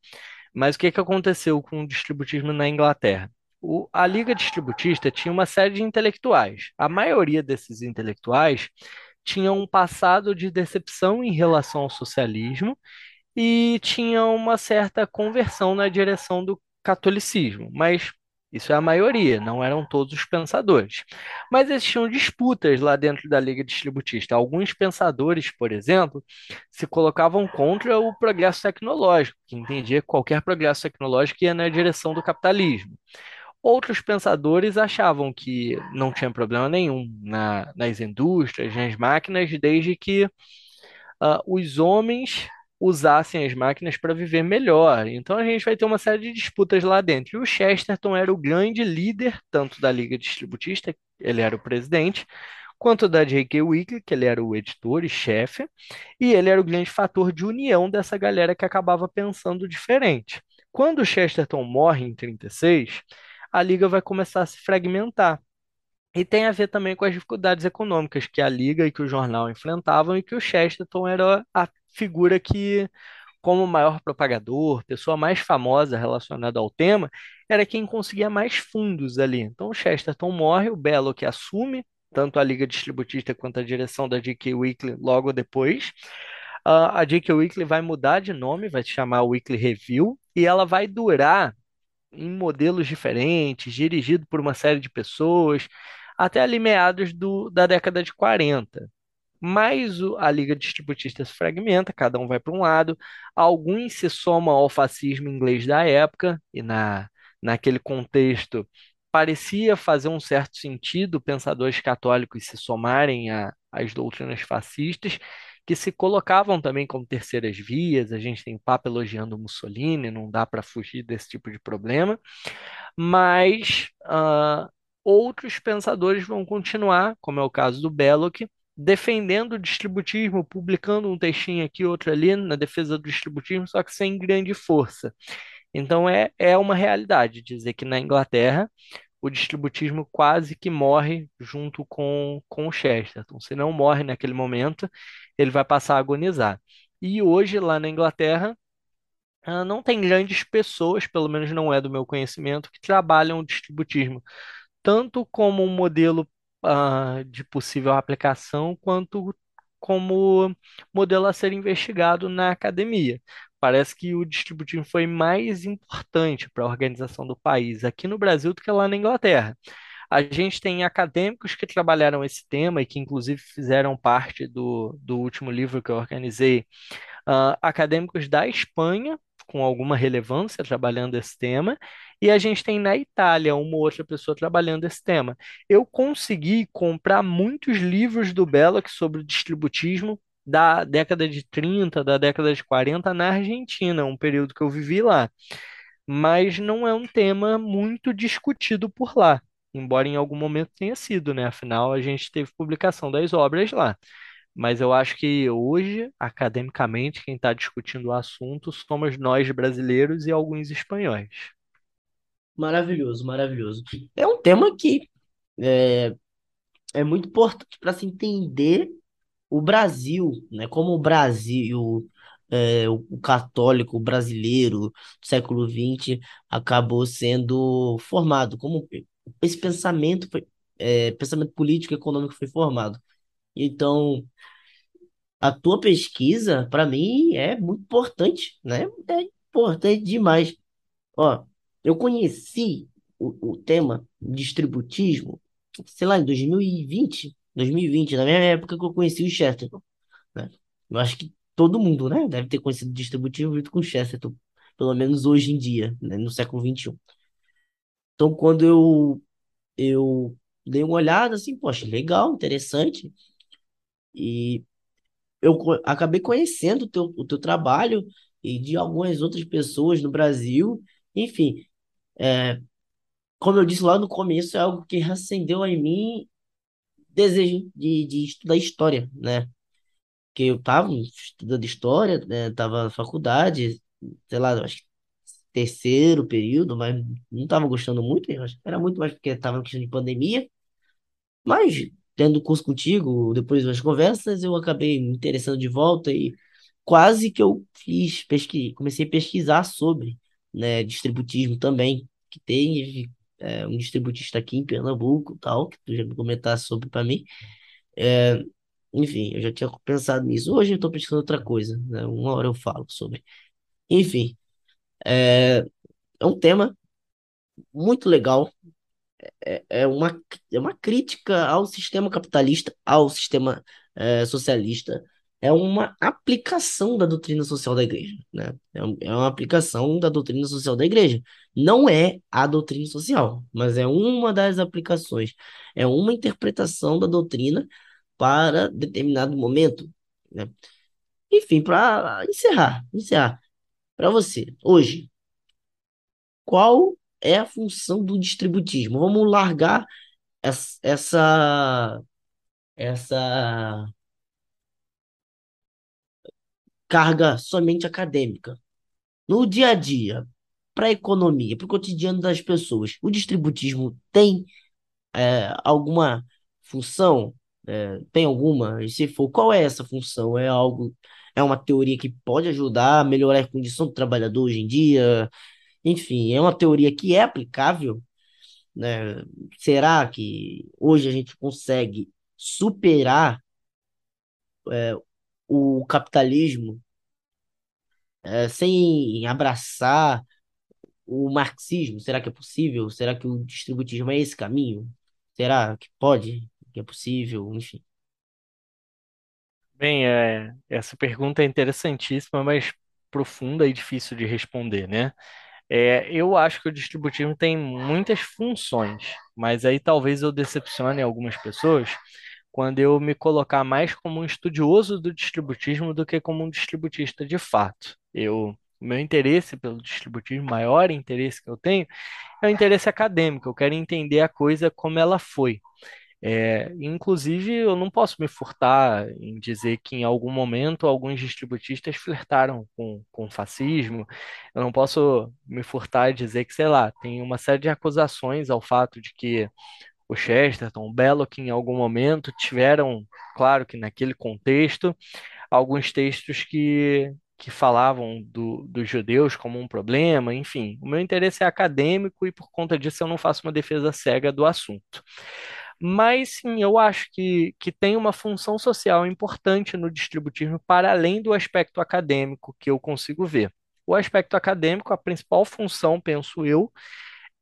Mas o que que aconteceu com o distributismo na Inglaterra? O, a Liga Distributista tinha uma série de intelectuais. A maioria desses intelectuais tinha um passado de decepção em relação ao socialismo e tinha uma certa conversão na direção do catolicismo, mas isso é a maioria, não eram todos os pensadores. Mas existiam disputas lá dentro da Liga Distributista. Alguns pensadores, por exemplo, se colocavam contra o progresso tecnológico, que entendia que qualquer progresso tecnológico ia na direção do capitalismo. Outros pensadores achavam que não tinha problema nenhum na, nas indústrias, nas máquinas, desde que uh, os homens usassem as máquinas para viver melhor. Então a gente vai ter uma série de disputas lá dentro. E o Chesterton era o grande líder, tanto da Liga Distributista, ele era o presidente, quanto da J.K. Weekly, que ele era o editor e chefe, e ele era o grande fator de união dessa galera que acabava pensando diferente. Quando o Chesterton morre em 36, a liga vai começar a se fragmentar. E tem a ver também com as dificuldades econômicas que a liga e que o jornal enfrentavam e que o Chesterton era a figura que, como maior propagador, pessoa mais famosa relacionada ao tema, era quem conseguia mais fundos ali. Então o Chesterton morre, o Belloc assume tanto a liga distributista quanto a direção da J.K. Weekly logo depois. Uh, a J.K. Weekly vai mudar de nome, vai se chamar Weekly Review, e ela vai durar em modelos diferentes, dirigido por uma série de pessoas, até ali meados do, da década de 40. Mas a Liga Distributista se fragmenta, cada um vai para um lado, alguns se somam ao fascismo inglês da época, e na, naquele contexto parecia fazer um certo sentido pensadores católicos se somarem às doutrinas fascistas, que se colocavam também como terceiras vias. A gente tem Papa elogiando Mussolini, não dá para fugir desse tipo de problema. Mas uh, outros pensadores vão continuar, como é o caso do Belloc, defendendo o distributismo, publicando um textinho aqui, outro ali, na defesa do distributismo, só que sem grande força. Então é, é uma realidade dizer que na Inglaterra o distributismo quase que morre junto com, com o Chesterton. Se não morre naquele momento, ele vai passar a agonizar. E hoje, lá na Inglaterra, ah, não tem grandes pessoas, pelo menos não é do meu conhecimento, que trabalham o distributismo, tanto como um modelo uh, de possível aplicação, quanto como modelo a ser investigado na academia. Parece que o distributismo foi mais importante para a organização do país aqui no Brasil do que lá na Inglaterra. A gente tem acadêmicos que trabalharam esse tema e que, inclusive, fizeram parte do, do último livro que eu organizei, uh, acadêmicos da Espanha, com alguma relevância, trabalhando esse tema, e a gente tem na Itália uma outra pessoa trabalhando esse tema. Eu consegui comprar muitos livros do Belloc sobre distributismo da década de 30, da década de 40 na Argentina, um período que eu vivi lá. Mas não é um tema muito discutido por lá embora em algum momento tenha sido, né? Afinal, a gente teve publicação das obras lá. Mas eu acho que hoje, academicamente, quem está discutindo o assunto somos nós brasileiros e alguns espanhóis. Maravilhoso, maravilhoso. É um tema que é, é muito importante para se entender o Brasil, né? Como o Brasil, é, o, católico brasileiro do século XX acabou sendo formado, como esse pensamento é, pensamento político e econômico foi formado. Então, a tua pesquisa, para mim, é muito importante, né? É importante demais. Ó, eu conheci o, o tema distributismo, sei lá, em 2020, 2020, na mesma época que eu conheci o Chesterton, né? Eu acho que todo mundo, né, deve ter conhecido distributivo junto com o Chesterton, pelo menos hoje em dia, né, no século XXI. Então, quando eu eu dei uma olhada assim, poxa, legal, interessante. E eu acabei conhecendo o teu, o teu trabalho e de algumas outras pessoas no Brasil. Enfim, é, como eu disse lá no começo, é algo que reacendeu em mim desejo de, de estudar história, né? Que eu estava estudando história, né? Tava na faculdade, sei lá, acho que terceiro período, mas não estava gostando muito, era muito mais porque estava na questão de pandemia. Mas, tendo curso contigo, depois das conversas, eu acabei me interessando de volta e quase que eu fiz, pesqui... comecei a pesquisar sobre, né, distributismo também, que tem é, um distributista aqui em Pernambuco, tal, que tu já me comentasse sobre para mim. É, enfim, eu já tinha pensado nisso. Hoje eu estou pesquisando outra coisa, né? Uma hora eu falo sobre. Enfim, é, é um tema muito legal, é, é uma, é uma crítica ao sistema capitalista, ao sistema é, socialista. É uma aplicação da doutrina social da igreja, né? É, é uma aplicação da doutrina social da igreja. Não é a doutrina social, mas é uma das aplicações. É uma interpretação da doutrina para determinado momento, né? Enfim, para encerrar, encerrar. Para você, hoje, qual é a função do distributismo? Vamos largar essa, essa, essa carga somente acadêmica. No dia a dia, para a economia, para o cotidiano das pessoas, o distributismo tem é, alguma função? É, tem alguma? E se for, qual é essa função? É algo, é uma teoria que pode ajudar a melhorar a condição do trabalhador hoje em dia? Enfim, é uma teoria que é aplicável, né? Será que hoje a gente consegue superar o capitalismo eh, sem abraçar o marxismo? Será que é possível? Será que o distributismo é esse caminho? Será que pode? Que é possível? Enfim. Bem, é, essa pergunta é interessantíssima, mas profunda e difícil de responder, né? É, eu acho que o distributivo tem muitas funções, mas aí talvez eu decepcione algumas pessoas quando eu me colocar mais como um estudioso do distributismo do que como um distributista de fato. Eu, meu interesse pelo distributismo, maior interesse que eu tenho, é o interesse acadêmico. Eu quero entender a coisa como ela foi. É, inclusive, eu não posso me furtar em dizer que em algum momento alguns distributistas flertaram com, com o fascismo. Eu não posso me furtar em dizer que, sei lá, tem uma série de acusações ao fato de que o Chesterton, o Belloc, em algum momento tiveram, claro que naquele contexto, alguns textos que, que falavam do, dos judeus como um problema. Enfim, o meu interesse é acadêmico e por conta disso eu não faço uma defesa cega do assunto. Mas sim, eu acho que, que tem uma função social importante no distributismo para além do aspecto acadêmico que eu consigo ver. O aspecto acadêmico, a principal função, penso eu,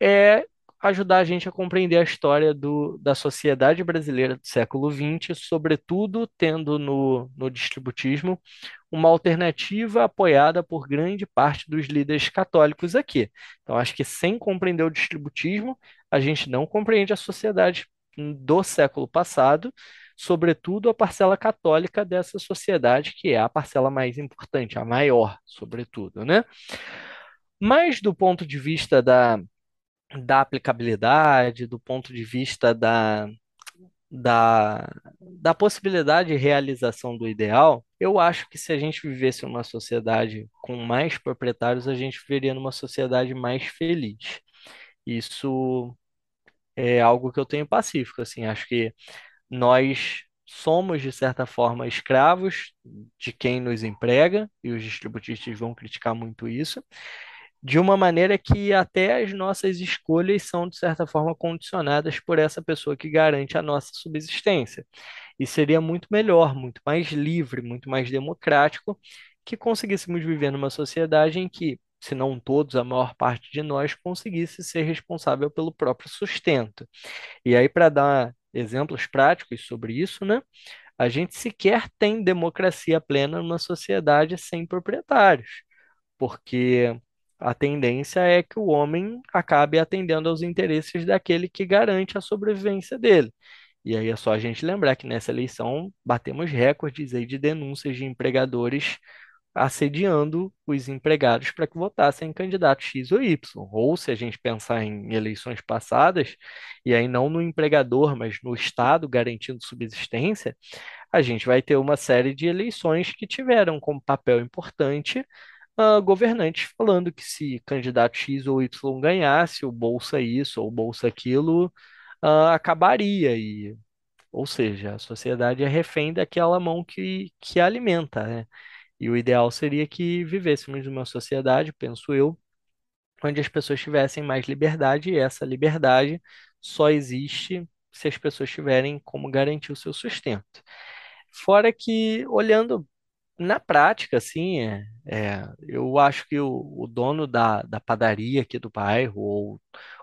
é ajudar a gente a compreender a história do, da sociedade brasileira do século XX, sobretudo tendo no, no distributismo uma alternativa apoiada por grande parte dos líderes católicos aqui. Então, acho que sem compreender o distributismo, a gente não compreende a sociedade do século passado, sobretudo a parcela católica dessa sociedade, que é a parcela mais importante, a maior, sobretudo, né? Mas do ponto de vista da, da aplicabilidade, do ponto de vista da, da, da possibilidade de realização do ideal, eu acho que se a gente vivesse numa sociedade com mais proprietários, a gente viveria numa sociedade mais feliz. Isso é algo que eu tenho pacífico, assim, acho que nós somos, de certa forma, escravos de quem nos emprega, e os distributistas vão criticar muito isso, de uma maneira que até as nossas escolhas são, de certa forma, condicionadas por essa pessoa que garante a nossa subsistência. E seria muito melhor, muito mais livre, muito mais democrático que conseguíssemos viver numa sociedade em que, se não todos, a maior parte de nós conseguisse ser responsável pelo próprio sustento. E aí, para dar exemplos práticos sobre isso, né? A gente sequer tem democracia plena numa sociedade sem proprietários, porque a tendência é que o homem acabe atendendo aos interesses daquele que garante a sobrevivência dele. E aí é só a gente lembrar que nessa eleição batemos recordes aí de denúncias de empregadores assediando os empregados para que votassem em candidato X ou Y. Ou se a gente pensar em eleições passadas, e aí não no empregador, mas no Estado garantindo subsistência, a gente vai ter uma série de eleições que tiveram como papel importante uh, governantes falando que se candidato X ou Y ganhasse, o Bolsa isso ou Bolsa aquilo, uh, acabaria. E, ou seja, a sociedade é refém daquela mão que, que alimenta, né? E o ideal seria que vivêssemos numa sociedade, penso eu, onde as pessoas tivessem mais liberdade, e essa liberdade só existe se as pessoas tiverem como garantir o seu sustento. Fora que, olhando na prática, assim, é, é, eu acho que o, o dono da, da padaria aqui do bairro, ou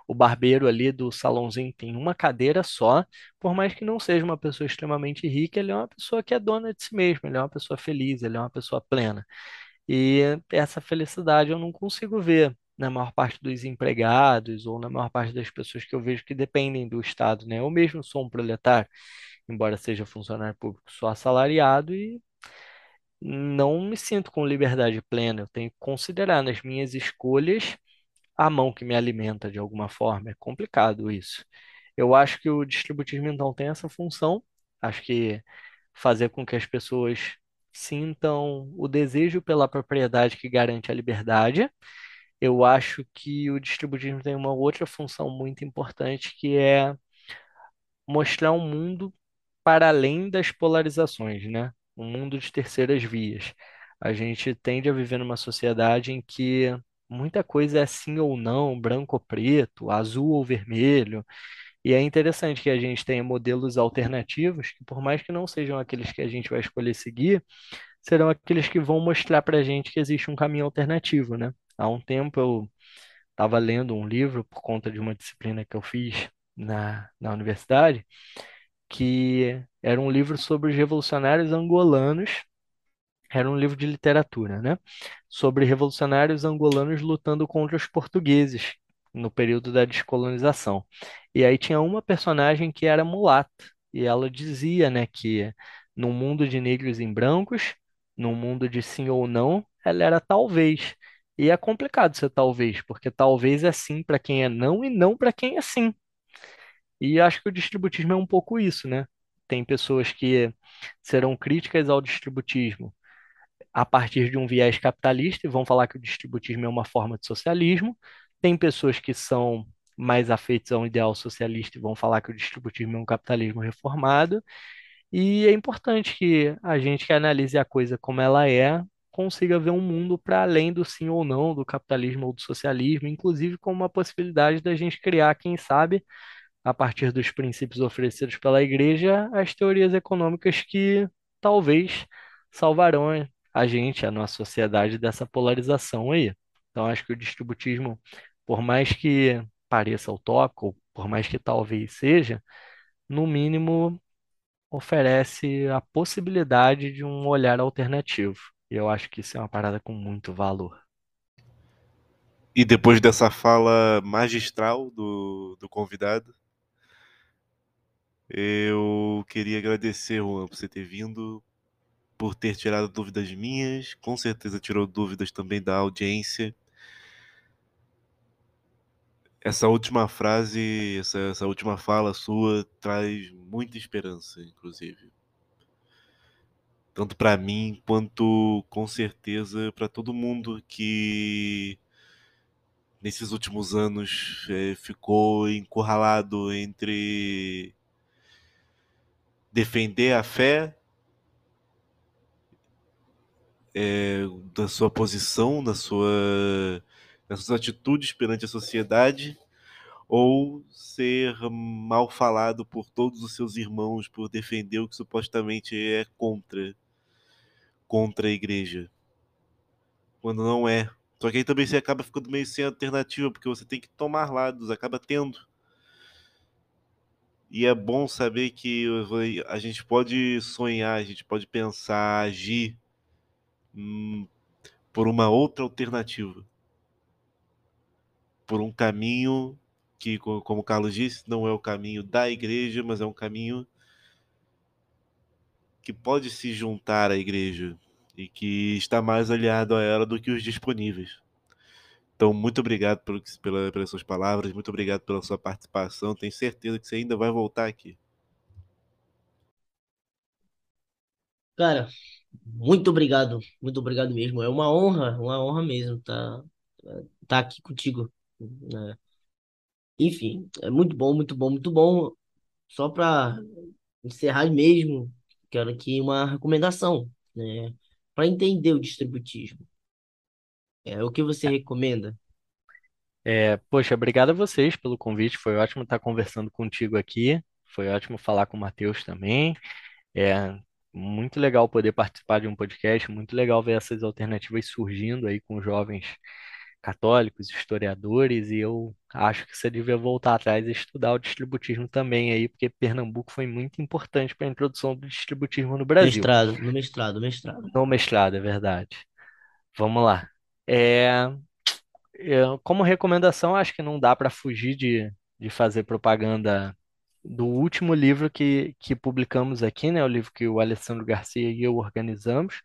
o barbeiro ali do salãozinho tem uma cadeira só, por mais que não seja uma pessoa extremamente rica, ele é uma pessoa que é dona de si mesmo, ele é uma pessoa feliz, ele é uma pessoa plena. E essa felicidade eu não consigo ver na maior parte dos empregados ou na maior parte das pessoas que eu vejo que dependem do Estado, né? Eu mesmo sou um proletário, embora seja funcionário público, sou assalariado e não me sinto com liberdade plena. Eu tenho que considerar nas minhas escolhas a mão que me alimenta de alguma forma. É complicado isso. Eu acho que o distributismo então tem essa função. Acho que fazer com que as pessoas sintam o desejo pela propriedade que garante a liberdade. Eu acho que o distributismo tem uma outra função muito importante que é mostrar um mundo para além das polarizações, né? Um mundo de terceiras vias. A gente tende a viver numa sociedade em que muita coisa é sim ou não, branco ou preto, azul ou vermelho. E é interessante que a gente tenha modelos alternativos, que por mais que não sejam aqueles que a gente vai escolher seguir, serão aqueles que vão mostrar para a gente que existe um caminho alternativo, né? Há um tempo eu estava lendo um livro por conta de uma disciplina que eu fiz na, na universidade, que era um livro sobre os revolucionários angolanos era um livro de literatura, né? Sobre revolucionários angolanos lutando contra os portugueses no período da descolonização. E aí tinha uma personagem que era mulata, e ela dizia, né, que num mundo de negros e brancos, num mundo de sim ou não, ela era talvez. E é complicado ser talvez, porque talvez é sim para quem é não e não para quem é sim. E acho que o distributismo é um pouco isso, né? Tem pessoas que serão críticas ao distributismo a partir de um viés capitalista e vão falar que o distributismo é uma forma de socialismo. Tem pessoas que são mais afeitas a um ideal socialista e vão falar que o distributismo é um capitalismo reformado. E é importante que a gente que analise a coisa como ela é, consiga ver um mundo para além do sim ou não, do capitalismo ou do socialismo, inclusive com uma possibilidade da gente criar, quem sabe, a partir dos princípios oferecidos pela igreja, as teorias econômicas que talvez salvarão a gente, a nossa sociedade, dessa polarização aí. Então, acho que o distributismo, por mais que pareça utópico, por mais que talvez seja, no mínimo oferece a possibilidade de um olhar alternativo. E eu acho que isso é uma parada com muito valor. E depois dessa fala magistral do, do convidado, eu queria agradecer, Juan, por você ter vindo, por ter tirado dúvidas minhas, com certeza tirou dúvidas também da audiência. Essa última frase, essa, essa última fala sua traz muita esperança, inclusive. Tanto para mim quanto com certeza para todo mundo que nesses últimos anos é, ficou encurralado entre defender a fé é, da sua posição, da sua, das suas atitudes perante a sociedade, ou ser mal falado por todos os seus irmãos por defender o que supostamente é contra contra a igreja, quando não é. Só que aí também você acaba ficando meio sem alternativa, porque você tem que tomar lados, acaba tendo. E é bom saber que a gente pode sonhar, a gente pode pensar, agir hum, por uma outra alternativa. por um caminho que, como o Carlos disse, não é o caminho da igreja, mas é um caminho que pode se juntar à igreja e que está mais aliado a ela do que os disponíveis. Então, muito obrigado pela, pelas suas palavras, muito obrigado pela sua participação. Tenho certeza que você ainda vai voltar aqui. Cara, muito obrigado, muito obrigado mesmo. É uma honra, uma honra mesmo tá, tá aqui contigo. né? Enfim, é muito bom, muito bom, muito bom. Só para encerrar mesmo, quero aqui uma recomendação, né? Para entender o distributismo. É, o que você recomenda? É, poxa, obrigado a vocês pelo convite. Foi ótimo estar conversando contigo aqui. Foi ótimo falar com o Matheus também. É muito legal poder participar de um podcast, muito legal ver essas alternativas surgindo aí com jovens católicos, historiadores, e eu acho que você devia voltar atrás e estudar o distributismo também aí, porque Pernambuco foi muito importante para a introdução do distributismo no Brasil. Mestrado, no mestrado, mestrado. No mestrado, é verdade. Vamos lá. É, eu- como recomendação, acho que não dá para fugir de, de fazer propaganda do último livro que, que publicamos aqui, né? O livro que o Alessandro Garcia e eu organizamos.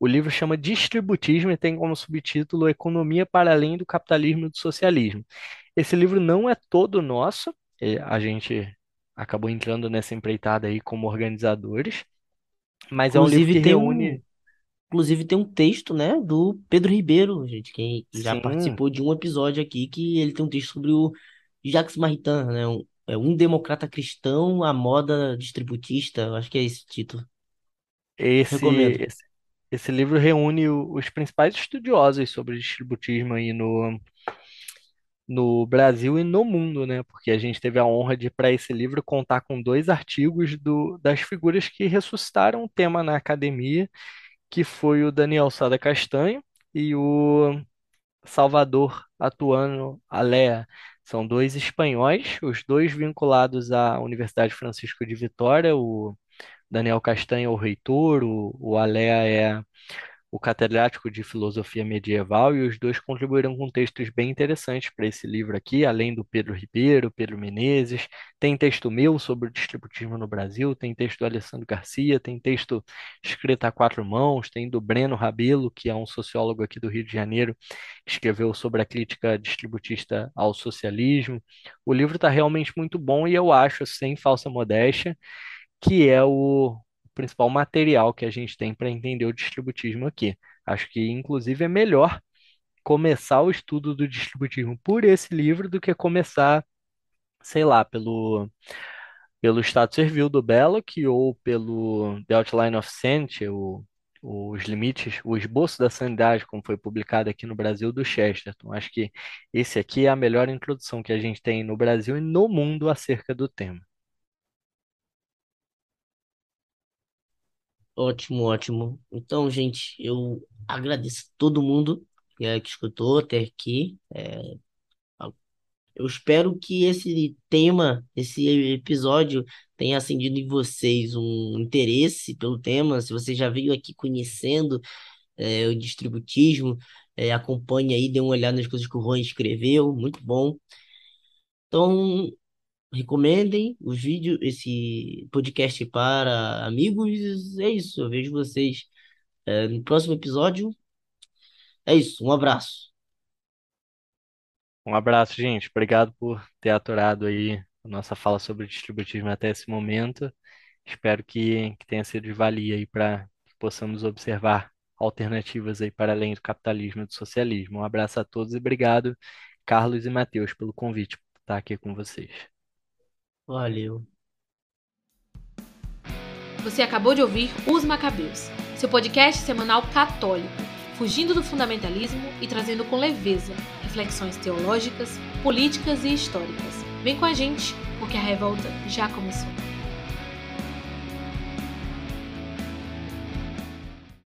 O livro chama Distributismo e tem como subtítulo Economia para além do capitalismo e do socialismo. Esse livro não é todo nosso, a gente acabou entrando nessa empreitada aí como organizadores, mas é um livro que reúne. Inclusive tem um texto, né, do Pedro Ribeiro, gente, que já Sim, participou de um episódio aqui que ele tem um texto sobre o Jacques Maritain, né, um, é um democrata cristão à moda distributista, eu acho que é esse o título. esse, Recomendo. esse, esse livro reúne os principais estudiosos sobre distributismo aí no, no Brasil e no mundo, né? Porque a gente teve a honra de, para esse livro, contar com dois artigos do, das figuras que ressuscitaram o tema na academia, que foi o Daniel Sada Castanho e o Salvador Atuano Alea. São dois espanhóis, os dois vinculados à Universidade Francisco de Vitória. O Daniel Castanho é o reitor, o, o Alea é o catedrático de filosofia medieval, e os dois contribuíram com textos bem interessantes para esse livro aqui, além do Pedro Ribeiro, Pedro Menezes. Tem texto meu sobre o distributismo no Brasil, tem texto do Alessandro Garcia, tem texto escrito a quatro mãos, tem do Breno Rabelo, que é um sociólogo aqui do Rio de Janeiro, que escreveu sobre a crítica distributista ao socialismo. O livro está realmente muito bom e eu acho, sem falsa modéstia, que é o principal material que a gente tem para entender o distributismo aqui. Acho que, inclusive, é melhor começar o estudo do distributismo por esse livro do que começar, sei lá, pelo, pelo Estado Servil do Belloc ou pelo The Outline of Sanity, o, os limites, o esboço da sanidade, como foi publicado aqui no Brasil, do Chesterton. Acho que esse aqui é a melhor introdução que a gente tem no Brasil e no mundo acerca do tema. Ótimo, ótimo. Então, gente, eu agradeço a todo mundo é, que escutou até aqui. É, eu espero que esse tema, esse episódio, tenha acendido em vocês um interesse pelo tema. Se você já veio aqui conhecendo é, o distributismo, é, acompanhe aí, dê uma olhada nas coisas que o Juan escreveu, muito bom. Então, recomendem os vídeos, esse podcast para amigos. É isso, eu vejo vocês é, no próximo episódio. É isso, um abraço. Um abraço, gente. Obrigado por ter aturado aí a nossa fala sobre distributismo até esse momento. Espero que, que tenha sido de valia aí para que possamos observar alternativas aí para além do capitalismo e do socialismo. Um abraço a todos e obrigado, Carlos e Matheus, pelo convite por estar aqui com vocês. Valeu. Você acabou de ouvir Os Macabeus, seu podcast semanal católico, fugindo do fundamentalismo e trazendo com leveza reflexões teológicas, políticas e históricas. Vem com a gente, porque a revolta já começou.